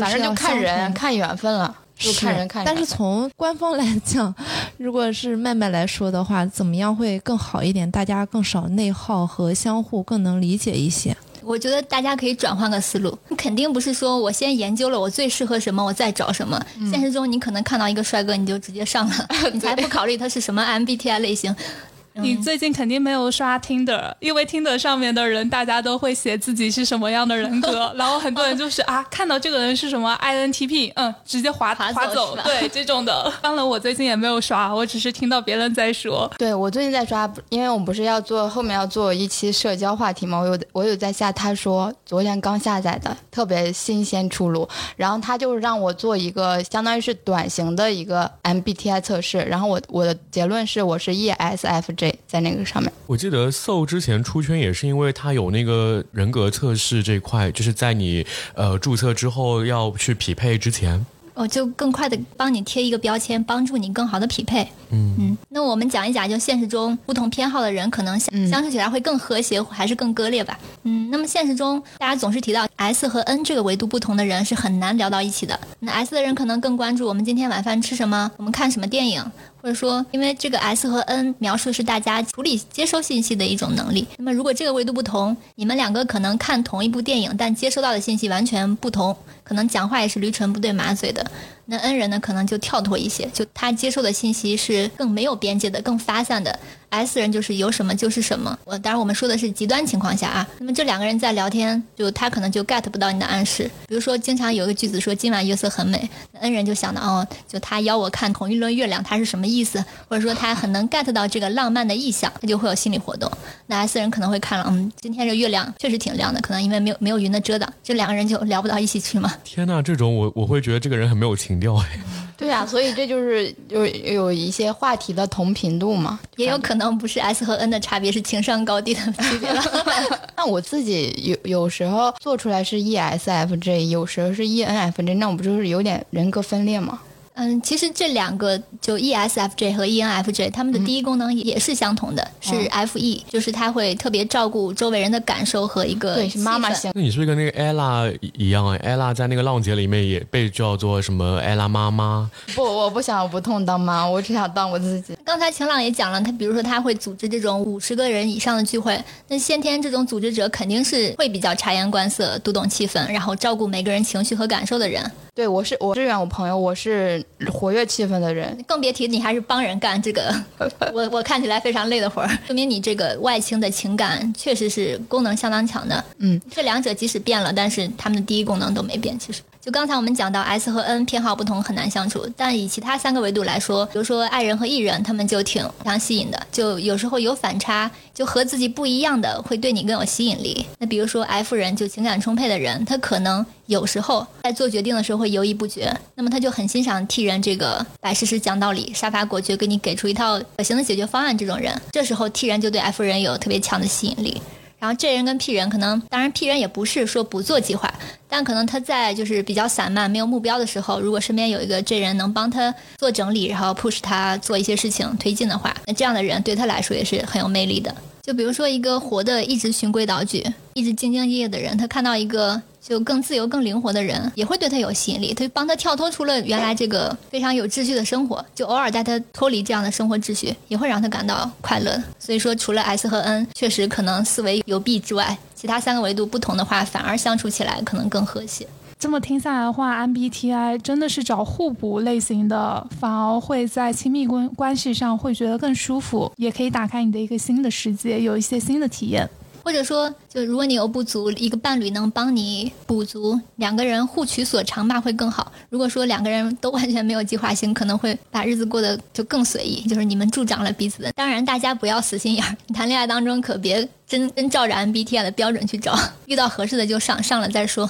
Speaker 5: 反正就看人看缘分了。就看人看，
Speaker 4: 但是从官方来讲，如果是麦麦来说的话，怎么样会更好一点？大家更少内耗和相互更能理解一些。
Speaker 1: 我觉得大家可以转换个思路，肯定不是说我先研究了我最适合什么，我再找什么。现实中你可能看到一个帅哥，你就直接上了，<laughs> 你才不考虑他是什么 MBTI 类型。
Speaker 3: 你最近肯定没有刷 Tinder，因为 Tinder 上面的人大家都会写自己是什么样的人格，<laughs> 然后很多人就是啊，看到这个人是什么 INTP，嗯，直接划划走，对这种的。当然我最近也没有刷，我只是听到别人在说。
Speaker 5: 对我最近在刷，因为我们不是要做后面要做一期社交话题嘛，我有我有在下，他说昨天刚下载的，特别新鲜出炉，然后他就是让我做一个相当于是短型的一个 MBTI 测试，然后我我的结论是我是 ESFJ。在那个上面，
Speaker 2: 我记得 So 之前出圈也是因为他有那个人格测试这块，就是在你呃注册之后要去匹配之前。
Speaker 1: 哦就更快的帮你贴一个标签，帮助你更好的匹配。
Speaker 2: 嗯
Speaker 1: 嗯，那我们讲一讲，就现实中不同偏好的人，可能相
Speaker 5: 嗯
Speaker 1: 相处起来会更和谐，还是更割裂吧？嗯，那么现实中大家总是提到 S 和 N 这个维度不同的人是很难聊到一起的。那 S 的人可能更关注我们今天晚饭吃什么，我们看什么电影，或者说，因为这个 S 和 N 描述的是大家处理、接收信息的一种能力。那么如果这个维度不同，你们两个可能看同一部电影，但接收到的信息完全不同，可能讲话也是驴唇不对马嘴的。那 N 人呢，可能就跳脱一些，就他接受的信息是更没有边界的、更发散的。S 人就是有什么就是什么。我当然我们说的是极端情况下啊。那么这两个人在聊天，就他可能就 get 不到你的暗示。比如说，经常有一个句子说今晚月色很美那，N 人就想到哦，就他邀我看同一轮月亮，他是什么意思？或者说他很能 get 到这个浪漫的意象，他就会有心理活动。那 S 人可能会看了，嗯，今天这月亮确实挺亮的，可能因为没有没有云的遮挡，这两个人就聊不到一起去嘛。
Speaker 2: 天呐，这种我我会觉得这个人很没有情调哎。
Speaker 5: 对呀、所以这就是有有一些话题的同频度嘛，
Speaker 1: 也有可能不是 S 和 N 的差别，是情商高低的区别了。<laughs>
Speaker 5: 那我自己有有时候做出来是 E ESFJ，有时候是 E ENFJ，那我不就是有点人格分裂吗？
Speaker 1: 嗯，其实这两个就 E ESFJ 和 ENFJ，他们的第一功能也是相同的，是 FE，就是他会特别照顾周围人的感受和一个
Speaker 5: 对，是妈妈型。
Speaker 2: 那你是不是跟那个 ella 一样啊？ella 在那个浪姐里面也被叫做什么 ella 妈妈？
Speaker 5: 不，我不想不痛当妈，我只想当我自己。
Speaker 1: 刚才晴朗也讲了，他比如说他会组织这种五十个人以上的聚会，那先天这种组织者肯定是会比较察言观色、读懂气氛，然后照顾每个人情绪和感受的人。
Speaker 5: 对，我是我支援我朋友，我是活跃气氛的人。
Speaker 1: 更别提你还是帮人干这个，<laughs> 我我看起来非常累的活儿，说明你这个外倾的情感确实是功能相当强的。
Speaker 5: 嗯，
Speaker 1: 这两者即使变了，但是他们的第一功能都没变。其实，就刚才我们讲到 S 和 N 偏好不同，很难相处。但以其他三个维度来说，比如说爱人和艺人，他们就挺非常吸引的。就有时候有反差，就和自己不一样的，会对你更有吸引力。那比如说 F 人，就情感充沛的人，他可能有时候在做决定的时候会犹豫不决，那么他就很欣赏 T 人这个摆事实、讲道理、杀伐果决，给你给出一套可行的解决方案这种人。这时候 T 人就对 F 人有特别强的吸引力。然后 J 人跟 P 人可能，当然 P 人也不是说不做计划，但可能他在就是比较散漫、没有目标的时候，如果身边有一个 J 人能帮他做整理，然后 push 他做一些事情推进的话，那这样的人对他来说也是很有魅力的。就比如说一个活的一直循规蹈矩、一直兢兢业业的人，他看到一个就更自由、更灵活的人，也会对他有吸引力。他就帮他跳脱出了原来这个非常有秩序的生活，就偶尔带他脱离这样的生活秩序，也会让他感到快乐。所以说，除了 S 和 N 确实可能思维有弊之外，其他三个维度不同的话，反而相处起来可能更和谐。
Speaker 3: 这么听下来的话，MBTI 真的是找互补类型的，反而会在亲密关关系上会觉得更舒服，也可以打开你的一个新的世界，有一些新的体验。
Speaker 1: 或者说，就如果你有不足，一个伴侣能帮你补足，两个人互取所长吧，会更好。如果说两个人都完全没有计划性，可能会把日子过得就更随意，就是你们助长了彼此的。当然，大家不要死心眼儿，谈恋爱当中可别真真照着 MBTI 的标准去找，遇到合适的就上，上了再说。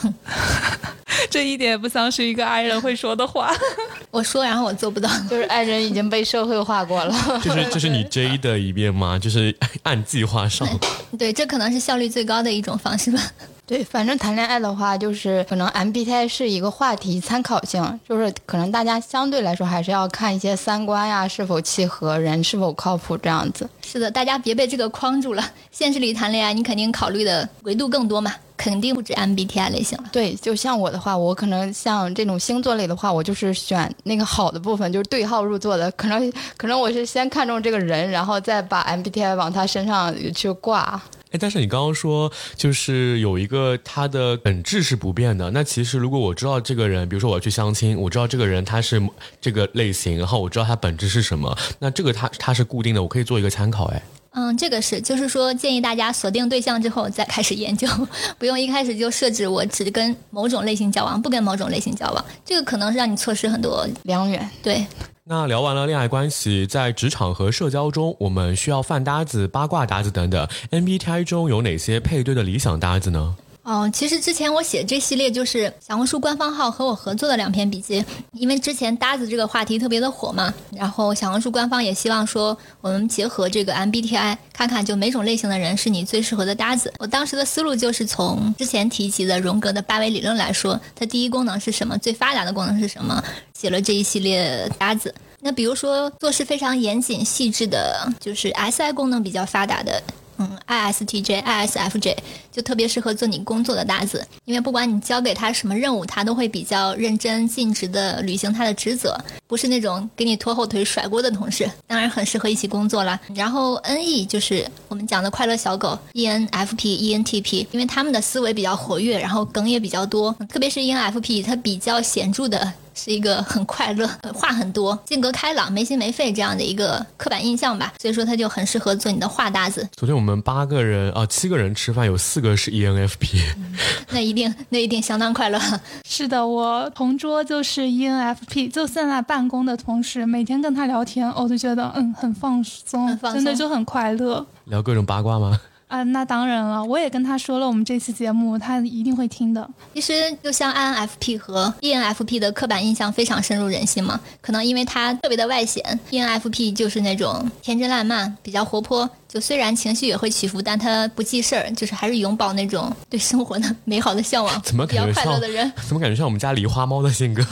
Speaker 3: 这一点不像是一个爱人会说的话。<laughs>
Speaker 1: 我说，然后我做不到。
Speaker 5: 就是爱人已经被社会化过了。<laughs>
Speaker 2: 就是这是你 J 的一面吗？就是按计划上。<laughs>
Speaker 1: 对，这可能是效率最高的一种方式吧。<laughs>
Speaker 5: 对，反正谈恋爱的话，就是可能 MBTI 是一个话题参考性，就是可能大家相对来说还是要看一些三观呀是否契合，人是否靠谱这样子。
Speaker 1: 是的，大家别被这个框住了。现实里谈恋爱，你肯定考虑的维度更多嘛，肯定不止 MBTI 类型了。
Speaker 5: 对，就像我的话，我可能像这种星座类的话，我就是选那个好的部分，就是对号入座的。可能可能我是先看中这个人，然后再把 MBTI 往他身上去挂。
Speaker 2: 哎，但是你刚刚说，就是有一个他的本质是不变的。那其实如果我知道这个人，比如说我要去相亲，我知道这个人他是这个类型，然后我知道他本质是什么，那这个他他是固定的，我可以做一个参考。哎，
Speaker 1: 嗯，这个是，就是说建议大家锁定对象之后再开始研究，<laughs> 不用一开始就设置我只跟某种类型交往，不跟某种类型交往，这个可能是让你错失很多。
Speaker 5: 良缘，
Speaker 1: 对，
Speaker 2: 那聊完了恋爱关系，在职场和社交中，我们需要饭搭子、八卦搭子等等。MBTI 中有哪些配对的理想搭子呢？
Speaker 1: 哦，其实之前我写这系列就是小红书官方号和我合作的两篇笔记，因为之前搭子这个话题特别的火嘛，然后小红书官方也希望说我们结合这个 MBTI，看看就每种类型的人是你最适合的搭子。我当时的思路就是从之前提及的荣格的八维理论来说，它第一功能是什么，最发达的功能是什么，写了这一系列搭子。那比如说做事非常严谨细致的，就是 SI 功能比较发达的。嗯，ISTJ、ISFJ 就特别适合做你工作的搭子，因为不管你交给他什么任务，他都会比较认真尽职的履行他的职责，不是那种给你拖后腿甩锅的同事，当然很适合一起工作了。然后 NE 就是我们讲的快乐小狗，ENFP、ENTP，因为他们的思维比较活跃，然后梗也比较多，特别是 ENFP，它比较显著的。是一个很快乐、<laughs> 话很多、性格开朗、没心没肺这样的一个刻板印象吧，所以说他就很适合做你的话搭子。
Speaker 2: 昨天我们八个人啊，七个人吃饭，有四个是 ENFP，<laughs>
Speaker 1: 那一定那一定相当快乐。<laughs>
Speaker 3: 是的，我同桌就是 ENFP，就现在办公的同事，每天跟他聊天，我就觉得嗯很放松，真的就很快乐。
Speaker 2: 聊各种八卦吗？
Speaker 3: 啊，那当然了，我也跟他说了我们这期节目，他一定会听的。
Speaker 1: 其实就像 INFP 和 ENFP 的刻板印象非常深入人心嘛，可能因为他特别的外显，ENFP 就是那种天真烂漫，比较活泼。就虽然情绪也会起伏，但他不记事儿，就是还是永葆那种对生活的美好的向往，
Speaker 2: 怎么
Speaker 1: 比较快乐的人？
Speaker 2: 怎么感觉像我们家狸花猫的性格？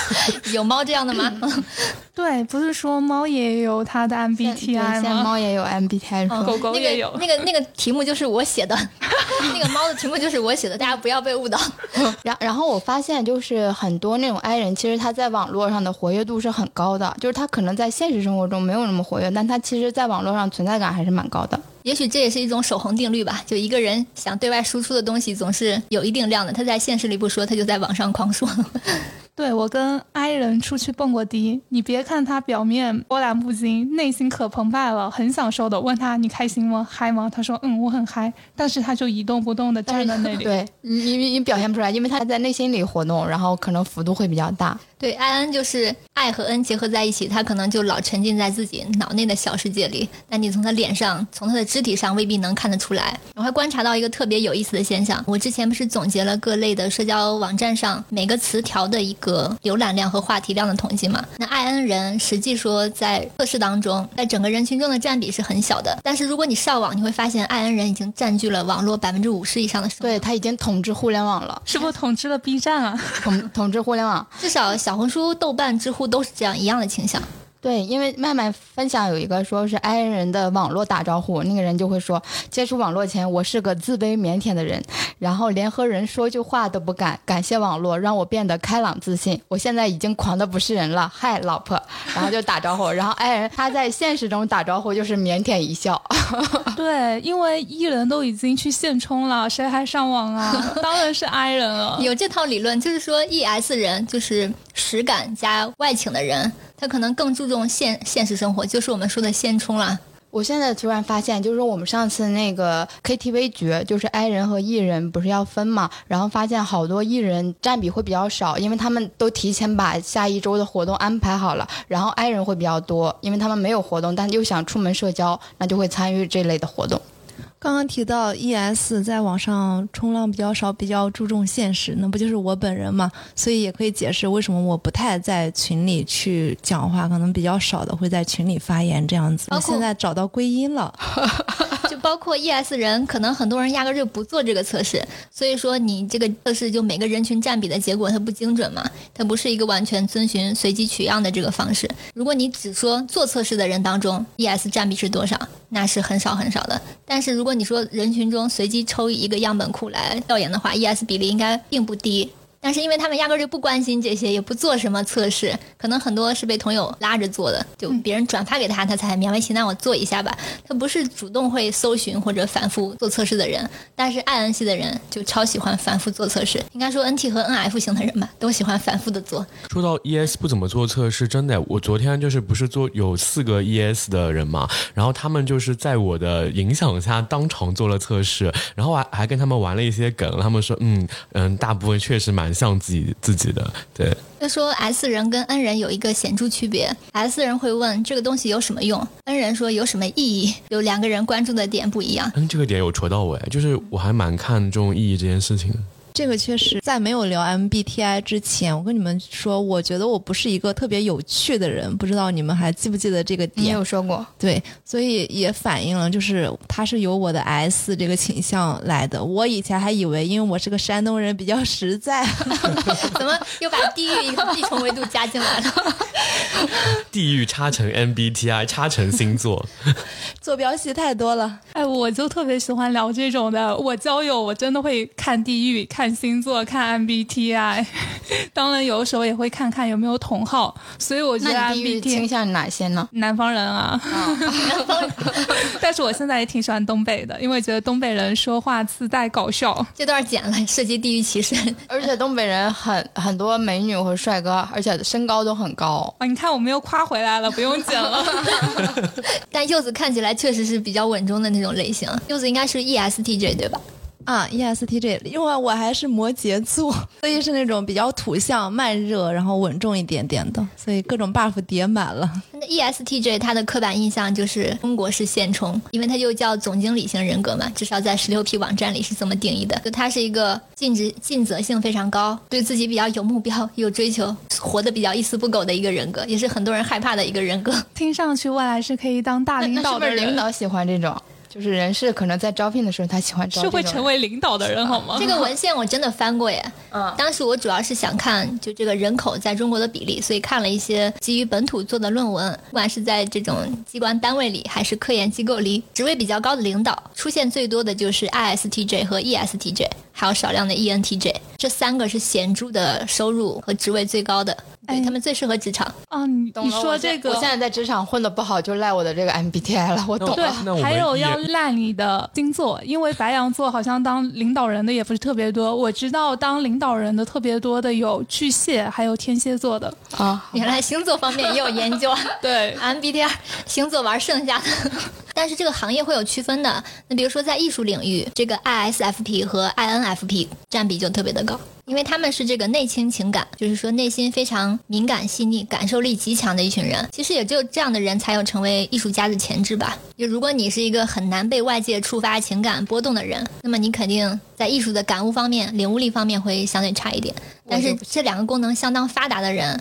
Speaker 2: <laughs>
Speaker 1: 有猫这样的吗？<laughs>
Speaker 3: 对，不是说猫也有它的 MBTI
Speaker 5: 吗？现在猫也有 MBTI，
Speaker 3: 狗狗也有。
Speaker 1: 那个那个题目就是我写的，<laughs> 那个猫的题目就是我写的，大家不要被误导。
Speaker 5: 然然后我发现，就是很多那种 I 人，其实他在网络上的活跃度是很高的，就是他可能在现实生活中没有那么活跃，但他其实在网络上存在感还是蛮高的。
Speaker 1: 也许这也是一种守恒定律吧。就一个人想对外输出的东西，总是有一定量的。他在现实里不说，他就在网上狂说。
Speaker 3: 对我跟 I 人出去蹦过迪，你别看他表面波澜不惊，内心可澎湃了，很享受的。问他你开心吗？嗨吗？他说嗯，我很嗨。但是他就一动不动的站在那里。
Speaker 5: 对你你你表现不出来，因为他在内心里活动，然后可能幅度会比较大。
Speaker 1: 对，I N 就是爱和 N 结合在一起，他可能就老沉浸在自己脑内的小世界里。但你从他脸上，从他的肢体上未必能看得出来。我还观察到一个特别有意思的现象，我之前不是总结了各类的社交网站上每个词条的一个浏览量和话题量的统计嘛？那 I N 人实际说在测试当中，在整个人群中的占比是很小的。但是如果你上网，你会发现 I N 人已经占据了网络百分之五十以上的数。
Speaker 5: 对他已经统治互联网了，
Speaker 3: 是不是统治了 B 站啊？
Speaker 5: 统统治互联网，
Speaker 1: 至少小红书、豆瓣、知乎都是这样一样的倾向。
Speaker 5: 对，因为麦麦分享有一个说是 I 人的网络打招呼，那个人就会说，接触网络前我是个自卑腼腆的人，然后连和人说句话都不敢，感谢网络让我变得开朗自信，我现在已经狂的不是人了，嗨老婆，然后就打招呼，然后 I 人他在现实中打招呼就是腼腆一笑。<laughs>
Speaker 3: 对，因为 E 人都已经去现充了，谁还上网啊？当然是 I 人了。
Speaker 1: 有这套理论，就是说 E S 人就是实感加外请的人。他可能更注重现现实生活，就是我们说的现充了。
Speaker 5: 我现在突然发现，就是说我们上次那个 KTV 局，就是 I 人和 E 人不是要分嘛？然后发现好多 E 人占比会比较少，因为他们都提前把下一周的活动安排好了。然后 I 人会比较多，因为他们没有活动，但又想出门社交，那就会参与这类的活动。
Speaker 4: 刚刚提到 E S 在网上冲浪比较少，比较注重现实，那不就是我本人嘛？所以也可以解释为什么我不太在群里去讲话，可能比较少的会在群里发言这样子。我现在找到归因了，
Speaker 1: 就 <laughs> 包括 E S 人，可能很多人压根就不做这个测试，所以说你这个测试就每个人群占比的结果它不精准嘛，它不是一个完全遵循随机取样的这个方式。如果你只说做测试的人当中 E S 占比是多少，那是很少很少的。但是如果你说人群中随机抽一个样本库来调研的话，ES 比例应该并不低。但是因为他们压根就不关心这些，也不做什么测试，可能很多是被朋友拉着做的，就别人转发给他，他才勉为其难我做一下吧。他不是主动会搜寻或者反复做测试的人，但是 I N 系的人就超喜欢反复做测试。应该说 N T 和 N F 型的人吧，都喜欢反复的做。
Speaker 2: 说到 E S 不怎么做测试，真的，我昨天就是不是做有四个 E S 的人嘛，然后他们就是在我的影响下当场做了测试，然后还还跟他们玩了一些梗，他们说嗯嗯，大部分确实蛮。蛮像自己自己的。对，
Speaker 1: 就说 S 人跟 N 人有一个显著区别，S 人会问这个东西有什么用，N 人说有什么意义，有两个人关注的点不一样。
Speaker 2: 嗯，这个点有戳到我，就是我还蛮看重意义这件事情的。
Speaker 4: 这个确实，在没有聊 MBTI 之前，我跟你们说，我觉得我不是一个特别有趣的人，不知道你们还记不记得这个点？
Speaker 5: 你有说过，
Speaker 4: 对，所以也反映了，就是它是由我的 S 这个倾向来的。我以前还以为，因为我是个山东人，比较实在，<laughs>
Speaker 1: 怎么又把地域一个地重维度加进来了？<laughs>
Speaker 2: 地域插成 MBTI，插成星座，<laughs>
Speaker 4: 坐标系太多了。
Speaker 3: 哎，我就特别喜欢聊这种的。我交友我真的会看地域、看星座、看 MBTI，<laughs> 当然有的时候也会看看有没有同号。所以我觉得
Speaker 5: 那你地域倾
Speaker 3: MBTI
Speaker 5: 向哪些呢？
Speaker 3: 南方人啊，南 <laughs> 方但是我现在也挺喜欢东北的，因为觉得东北人说话自带搞笑。
Speaker 1: 这段剪了，涉及地域歧视。
Speaker 5: 而且东北人很很多美女和帅哥，而且身高都很高。
Speaker 3: 啊，你看我们又夸回来了，不用剪了。<laughs>
Speaker 1: 但柚子看起来确实是比较稳重的那种类型。柚子应该是 E ESTJ 对吧？
Speaker 4: 啊，ESTJ，因为我还是摩羯座，<laughs> 所以是那种比较土象、慢热，然后稳重一点点的，所以各种 buff 叠满了。
Speaker 1: 那 E ESTJ 它的刻板印象就是中国式现充，因为它就叫总经理型人格嘛，至少在十六 P 网站里是这么定义的。就他是一个尽职尽责性非常高，对自己比较有目标、有追求，活得比较一丝不苟的一个人格，也是很多人害怕的一个人格。
Speaker 3: 听上去未来是可以当大领导的人，
Speaker 5: 领导喜欢这种？就是人事可能在招聘的时候，他喜欢招
Speaker 3: 是会成为领导的人好吗？
Speaker 1: 这个文献我真的翻过耶，
Speaker 5: 嗯。
Speaker 1: 当时我主要是想看就这个人口在中国的比例，所以看了一些基于本土做的论文，不管是在这种机关单位里，还是科研机构里，职位比较高的领导，出现最多的就是 ISTJ 和 E ESTJ，还有少量的 E ENTJ，这三个是显著的收入和职位最高的，对
Speaker 3: 哎
Speaker 1: 他们最适合职场。
Speaker 3: 啊，你你
Speaker 5: 懂了我现
Speaker 3: 说这个，
Speaker 5: 我现在在职场混的不好，就赖我的这个 MBTI 了。我懂了。
Speaker 2: 对
Speaker 3: 还有要赖你的星座，因为白羊座好像当领导人的也不是特别多。我知道当领导人的特别多的有巨蟹，还有天蝎座的。
Speaker 5: 啊，
Speaker 1: 原来星座方面也有研究。<laughs>
Speaker 3: 对
Speaker 1: ，MBTI 星座玩剩下的，但是这个行业会有区分的。那比如说在艺术领域，这个 ISFP 和 INFP 占比就特别的高，因为他们是这个内倾情感，就是说内心非常敏感细腻、感受力极强的一群人。其实也只有这样的人才有成为艺术家的潜质吧。就如果你是一个很难被外界触发情感波动的人，那么你肯定在艺术的感悟方面、领悟力方面会相对差一点。但是这两个功能相当发达的人，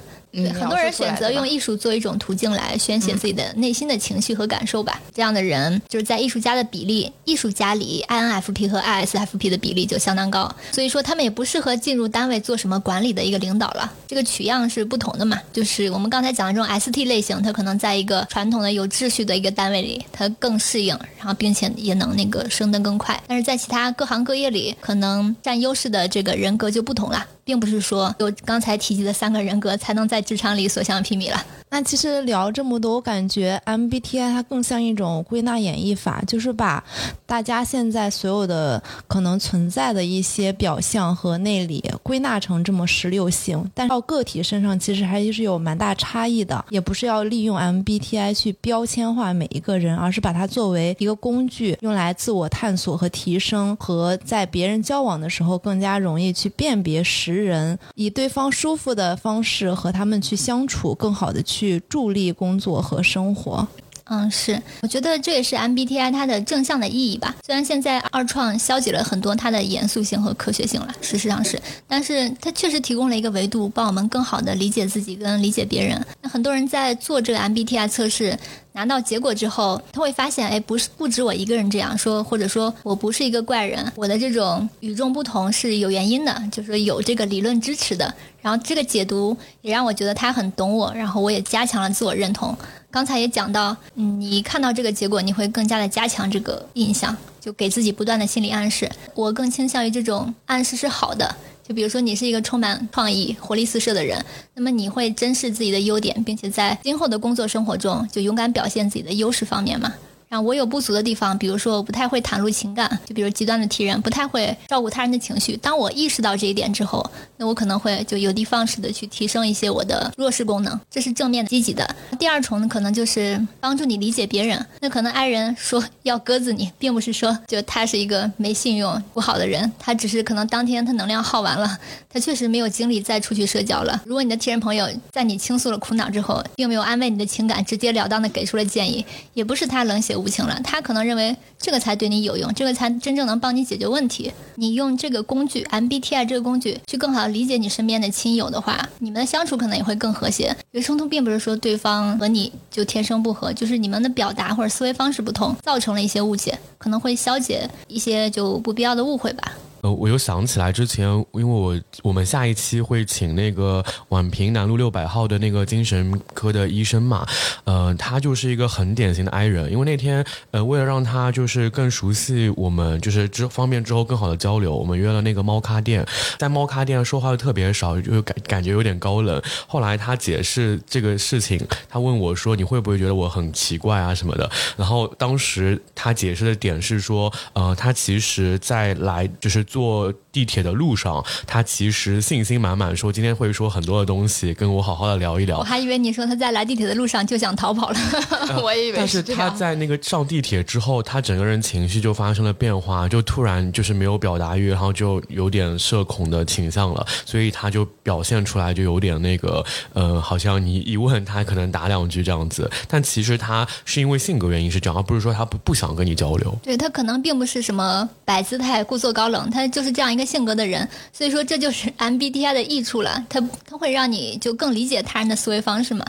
Speaker 1: 很多人选择用
Speaker 5: 艺
Speaker 1: 艺术作为一种途径来宣泄自己的内心的情绪和感受吧。这样的人就是在艺术家的比例，艺术家里 INFP 和 ISFP 的比例就相当高，所以说他们也不适合进入入单位做什么管理的一个领导了。这个取样是不同的嘛，就是我们刚才讲的这种 ST 类型，它可能在一个传统的有秩序的一个单位里，它更适应，然后并且也能那个升得更快。但是在其他各行各业里，可能占优势的这个人格就不同了，并不是说有刚才提及的三个人格才能在职场里所向披靡了。
Speaker 4: 那其实聊这么多，我感觉 MBTI 它更像一种归纳演绎法，就是把大家现在所有的可能存在的一些表象和内里归纳成这么十六型，但到个体身上其实还是有蛮大差异的，也不是要利用 MBTI 去标签化每一个人，而是把它作为一个工具，用来自我探索和提升，和在别人交往的时候更加容易去辨别识人，以对方舒服的方式和他们去相处，更好的去助力工作和生活。
Speaker 1: 嗯，是，我觉得这也是 MBTI 它的正向的意义吧。虽然现在二创消解了很多它的严肃性和科学性了，事实上是，但是它确实提供了一个维度，帮我们更好的理解自己跟理解别人。那很多人在做这个 MBTI 测试。拿到结果之后，他会发现，哎，不是不止我一个人这样说，或者说我不是一个怪人，我的这种与众不同是有原因的，就是说有这个理论支持的。然后这个解读也让我觉得他很懂我，然后我也加强了自我认同。刚才也讲到，嗯，你看到这个结果，你会更加的加强这个印象，就给自己不断的心理暗示。我更倾向于这种暗示是好的。就比如说，你是一个充满创意、活力四射的人，那么你会珍视自己的优点，并且在今后的工作生活中就勇敢表现自己的优势方面嘛。然后我有不足的地方，比如说我不太会袒露情感，就比如极端的 T 人不太会照顾他人的情绪。当我意识到这一点之后，那我可能会就有的放矢的去提升一些我的弱势功能，这是正面的、积极的。第二重呢，可能就是帮助你理解别人。那可能爱人说要鸽子你，并不是说就他是一个没信用、不好的人，他只是可能当天他能量耗完了，他确实没有精力再出去社交了。如果你的 T 人朋友在你倾诉了苦恼之后，并没有安慰你的情感，直截了当的给出了建议，也不是他冷血无情了，他可能认为这个才对你有用，这个才真正能帮你解决问题。你用这个工具 MBTI 这个工具去更好的理解你身边的亲友的话，你们的相处可能也会更和谐。因为冲突并不是说对方和你就天生不合，就是你们的表达或者思维方式不同，造成了一些误解，可能会消解一些就不必要的误会吧。
Speaker 2: 呃，我又想起来之前，因为我我们下一期会请那个宛平南路六百号的那个精神科的医生嘛，呃，他就是一个很典型的 I 人。因为那天，呃，为了让他就是更熟悉我们，就是之方便之后更好的交流，我们约了那个猫咖店，在猫咖店说话又特别少，就感感觉有点高冷。后来他解释这个事情，他问我说：“你会不会觉得我很奇怪啊什么的？”然后当时他解释的点是说，呃，他其实在来就是。坐地铁的路上，他其实信心满满，说今天会说很多的东西，跟我好好的聊一聊。
Speaker 1: 我还以为你说他在来地铁的路上就想逃跑了，<laughs>
Speaker 5: 我以为。
Speaker 2: 但是他在那个上地铁之后，他整个人情绪就发生了变化，就突然就是没有表达欲，然后就有点社恐的倾向了，所以他就表现出来就有点那个，呃，好像你一问他可能答两句这样子，但其实他是因为性格原因是这样，而不是说他不不想跟你交流。
Speaker 1: 对他可能并不是什么摆姿态、故作高冷，他。他就是这样一个性格的人，所以说这就是 MBTI 的益处了。他他会让你就更理解他人的思维方式嘛。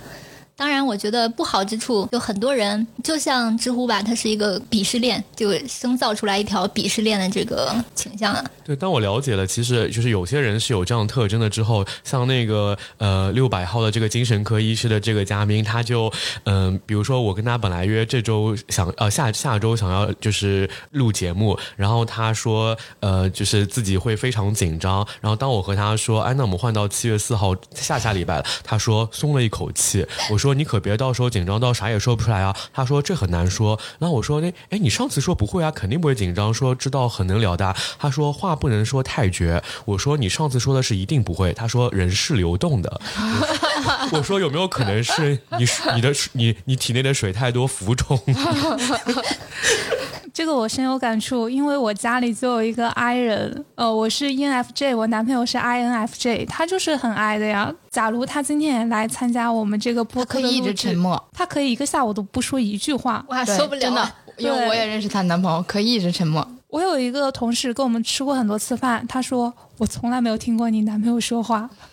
Speaker 1: 当然，我觉得不好之处有很多人，就像知乎吧，它是一个鄙视链，就生造出来一条鄙视链的这个倾向啊。
Speaker 2: 对，当我了解了，其实就是有些人是有这样特征的之后，像那个呃六百号的这个精神科医师的这个嘉宾，他就嗯，比如说我跟他本来约这周想呃下下周想要就是录节目，然后他说呃就是自己会非常紧张，然后当我和他说哎那我们换到七月四号下下礼拜了，他说松了一口气，我说。你可别到时候紧张到啥也说不出来啊！他说这很难说。那我说那哎，你上次说不会啊，肯定不会紧张，说知道很能聊的。他说话不能说太绝。我说你上次说的是一定不会。他说人是流动的。<laughs> 我说有没有可能是你你的你你体内的水太多浮肿？<laughs>
Speaker 3: 这个我深有感触，因为我家里就有一个 I 人，呃，我是 ENFJ，我男朋友是 INFJ，他就是很 I 的呀。假如他今天也来参加我们这个播客
Speaker 5: 一直沉默，
Speaker 3: 他可以一个下午都不说一句话，
Speaker 1: 哇，受不了，
Speaker 5: 真的，因为我也认识她男朋友，可以一直沉默。
Speaker 3: 我有一个同事跟我们吃过很多次饭，他说我从来没有听过你男朋友说话，<laughs>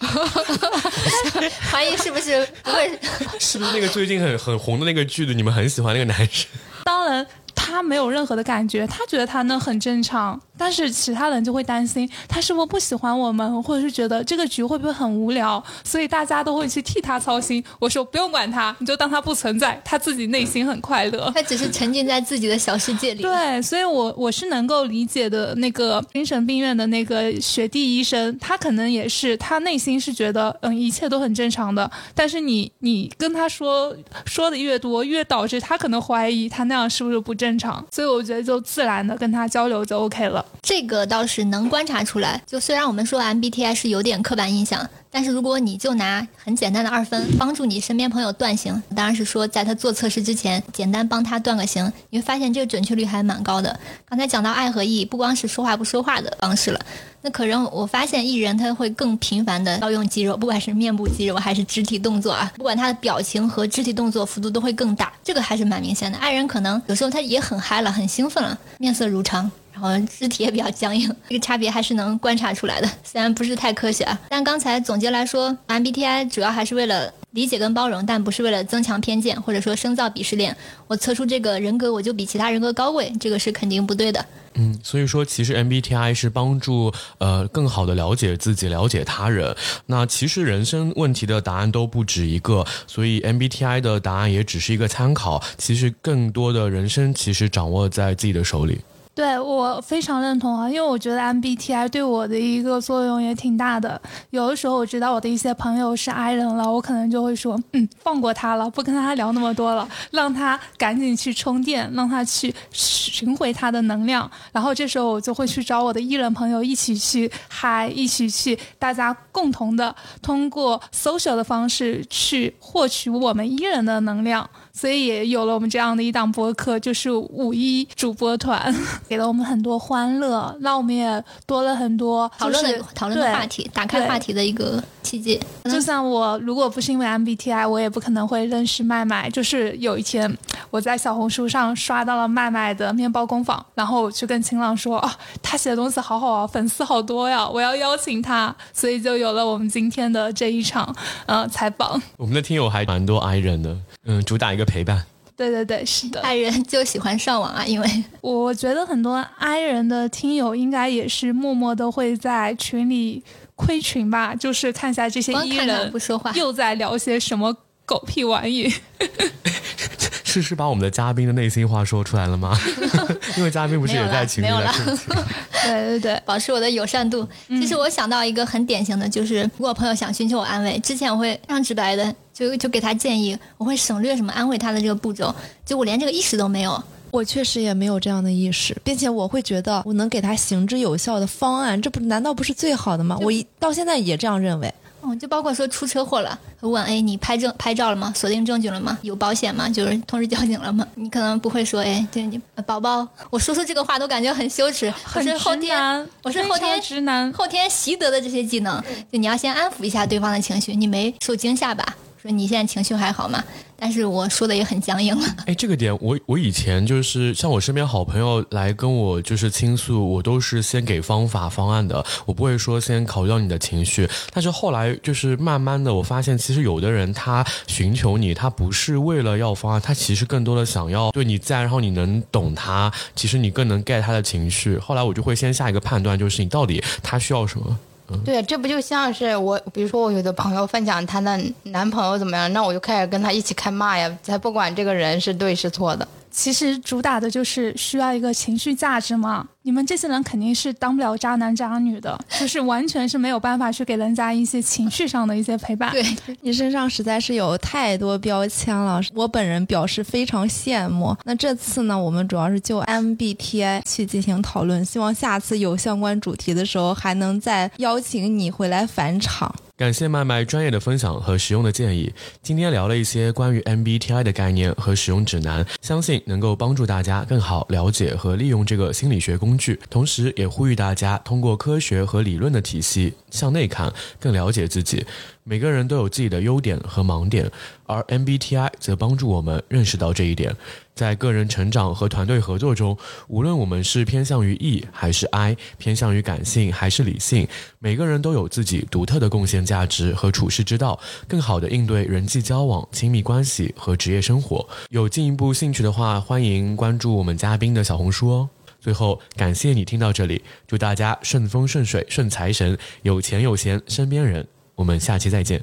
Speaker 1: 怀疑是不是不会，<laughs>
Speaker 2: 是不是那个最近很很红的那个剧的，你们很喜欢那个男生？
Speaker 3: 当然。他没有任何的感觉，他觉得他那很正常，但是其他人就会担心他是不是不喜欢我们，或者是觉得这个局会不会很无聊，所以大家都会去替他操心。我说不用管他，你就当他不存在，他自己内心很快乐。<laughs>
Speaker 1: 他只是沉浸在自己的小世界里。
Speaker 3: 对，所以我我是能够理解的。那个精神病院的那个学弟医生，他可能也是，他内心是觉得嗯一切都很正常的，但是你你跟他说说的越多，越导致他可能怀疑他那样是不是不正。正常，所以我觉得就自然的跟他交流就 OK 了。
Speaker 1: 这个倒是能观察出来。就虽然我们说 MBTI 是有点刻板印象，但是如果你就拿很简单的二分帮助你身边朋友断型，当然是说在他做测试之前，简单帮他断个型，你会发现这个准确率还蛮高的。刚才讲到爱和义不光是说话不说话的方式了。那可能我发现艺人他会更频繁的要用肌肉，不管是面部肌肉还是肢体动作啊，不管他的表情和肢体动作幅度都会更大，这个还是蛮明显的。爱人可能有时候他也很嗨了，很兴奋了，面色如常，然后肢体也比较僵硬，这个差别还是能观察出来的。<laughs> 虽然不是太科学啊，但刚才总结来说，MBTI 主要还是为了理解跟包容，但不是为了增强偏见或者说深造鄙视链。我测出这个人格我就比其他人格高贵，这个是肯定不对的。
Speaker 2: 嗯，所以说其实 MBTI 是帮助呃更好的了解自己、了解他人。那其实人生问题的答案都不止一个，所以 MBTI 的答案也只是一个参考。其实更多的人生其实掌握在自己的手里。
Speaker 3: 对我非常认同啊，因为我觉得 MBTI 对我的一个作用也挺大的。有的时候我知道我的一些朋友是 I 人了，我可能就会说，嗯，放过他了，不跟他聊那么多了，让他赶紧去充电，让他去寻回他的能量。然后这时候我就会去找我的 E 人朋友一起去嗨，一起去，大家共同的通过 social 的方式去获取我们 E 人的能量。所以也有了我们这样的一档播客，就是五一主播团，<laughs> 给了我们很多欢乐，让我们也多了很多
Speaker 1: 讨论的讨论的话题，打开话题的一个契机。
Speaker 3: 就算我，如果不是因为 MBTI，我也不可能会认识麦麦。就是有一天我在小红书上刷到了麦麦的面包工坊，然后我去跟晴朗说啊，他写的东西好好啊，粉丝好多呀，我要邀请他，所以就有了我们今天的这一场呃采访。
Speaker 2: 我们的听友还蛮多 I 人的，嗯，主打一个。陪伴，
Speaker 3: 对对对，是的。
Speaker 1: 爱人就喜欢上网啊，因为
Speaker 3: 我觉得很多爱人的听友应该也是默默的会在群里窥群吧，就是看一下这些艺人
Speaker 1: 不说话
Speaker 3: 又在聊些什么狗屁玩意。<laughs>
Speaker 2: 是是把我们的嘉宾的内心话说出来了吗？<laughs> 因为嘉宾不是也在群里了？<laughs>
Speaker 3: 对对对，
Speaker 1: 保持我的友善度。其实我想到一个很典型的就是，如果朋友想寻求我安慰，之前我会非常直白的就就给他建议，我会省略什么安慰他的这个步骤，就我连这个意识都没有。
Speaker 4: 我确实也没有这样的意识，并且我会觉得我能给他行之有效的方案，这不难道不是最好的吗？我一到现在也这样认为。
Speaker 1: 嗯，就包括说出车祸了，问哎，你拍证拍照了吗？锁定证据了吗？有保险吗？就是通知交警了吗？你可能不会说哎，对你宝宝，我说出这个话都感觉很羞耻。
Speaker 3: 很
Speaker 1: 直男，我是后天
Speaker 3: 直男，
Speaker 1: 后天习得的这些技能，就你要先安抚一下对方的情绪，你没受惊吓吧？你现在情绪还好吗？但是我说的也很僵硬了。
Speaker 2: 哎，这个点我我以前就是像我身边好朋友来跟我就是倾诉，我都是先给方法方案的，我不会说先考虑到你的情绪。但是后来就是慢慢的，我发现其实有的人他寻求你，他不是为了要方案，他其实更多的想要对你在，然后你能懂他，其实你更能 get 他的情绪。后来我就会先下一个判断，就是你到底他需要什么。
Speaker 5: 对，这不就像是我，比如说我有的朋友分享她的男朋友怎么样，那我就开始跟他一起开骂呀，才不管这个人是对是错的。
Speaker 3: 其实主打的就是需要一个情绪价值嘛。你们这些人肯定是当不了渣男渣女的，就是完全是没有办法去给人家一些情绪上的一些陪伴。
Speaker 1: 对
Speaker 4: 你身上实在是有太多标签了，我本人表示非常羡慕。那这次呢，我们主要是就 MBTI 去进行讨论，希望下次有相关主题的时候，还能再邀请你回来返场。
Speaker 2: 感谢麦麦专业的分享和实用的建议。今天聊了一些关于 MBTI 的概念和使用指南，相信能够帮助大家更好了解和利用这个心理学工具。同时，也呼吁大家通过科学和理论的体系向内看，更了解自己。每个人都有自己的优点和盲点，而 MBTI 则帮助我们认识到这一点。在个人成长和团队合作中，无论我们是偏向于 E 还是 I，偏向于感性还是理性，每个人都有自己独特的贡献价值和处世之道，更好的应对人际交往、亲密关系和职业生活。有进一步兴趣的话，欢迎关注我们嘉宾的小红书哦。最后，感谢你听到这里，祝大家顺风顺水、顺财神，有钱有闲，身边人。我们下期再见。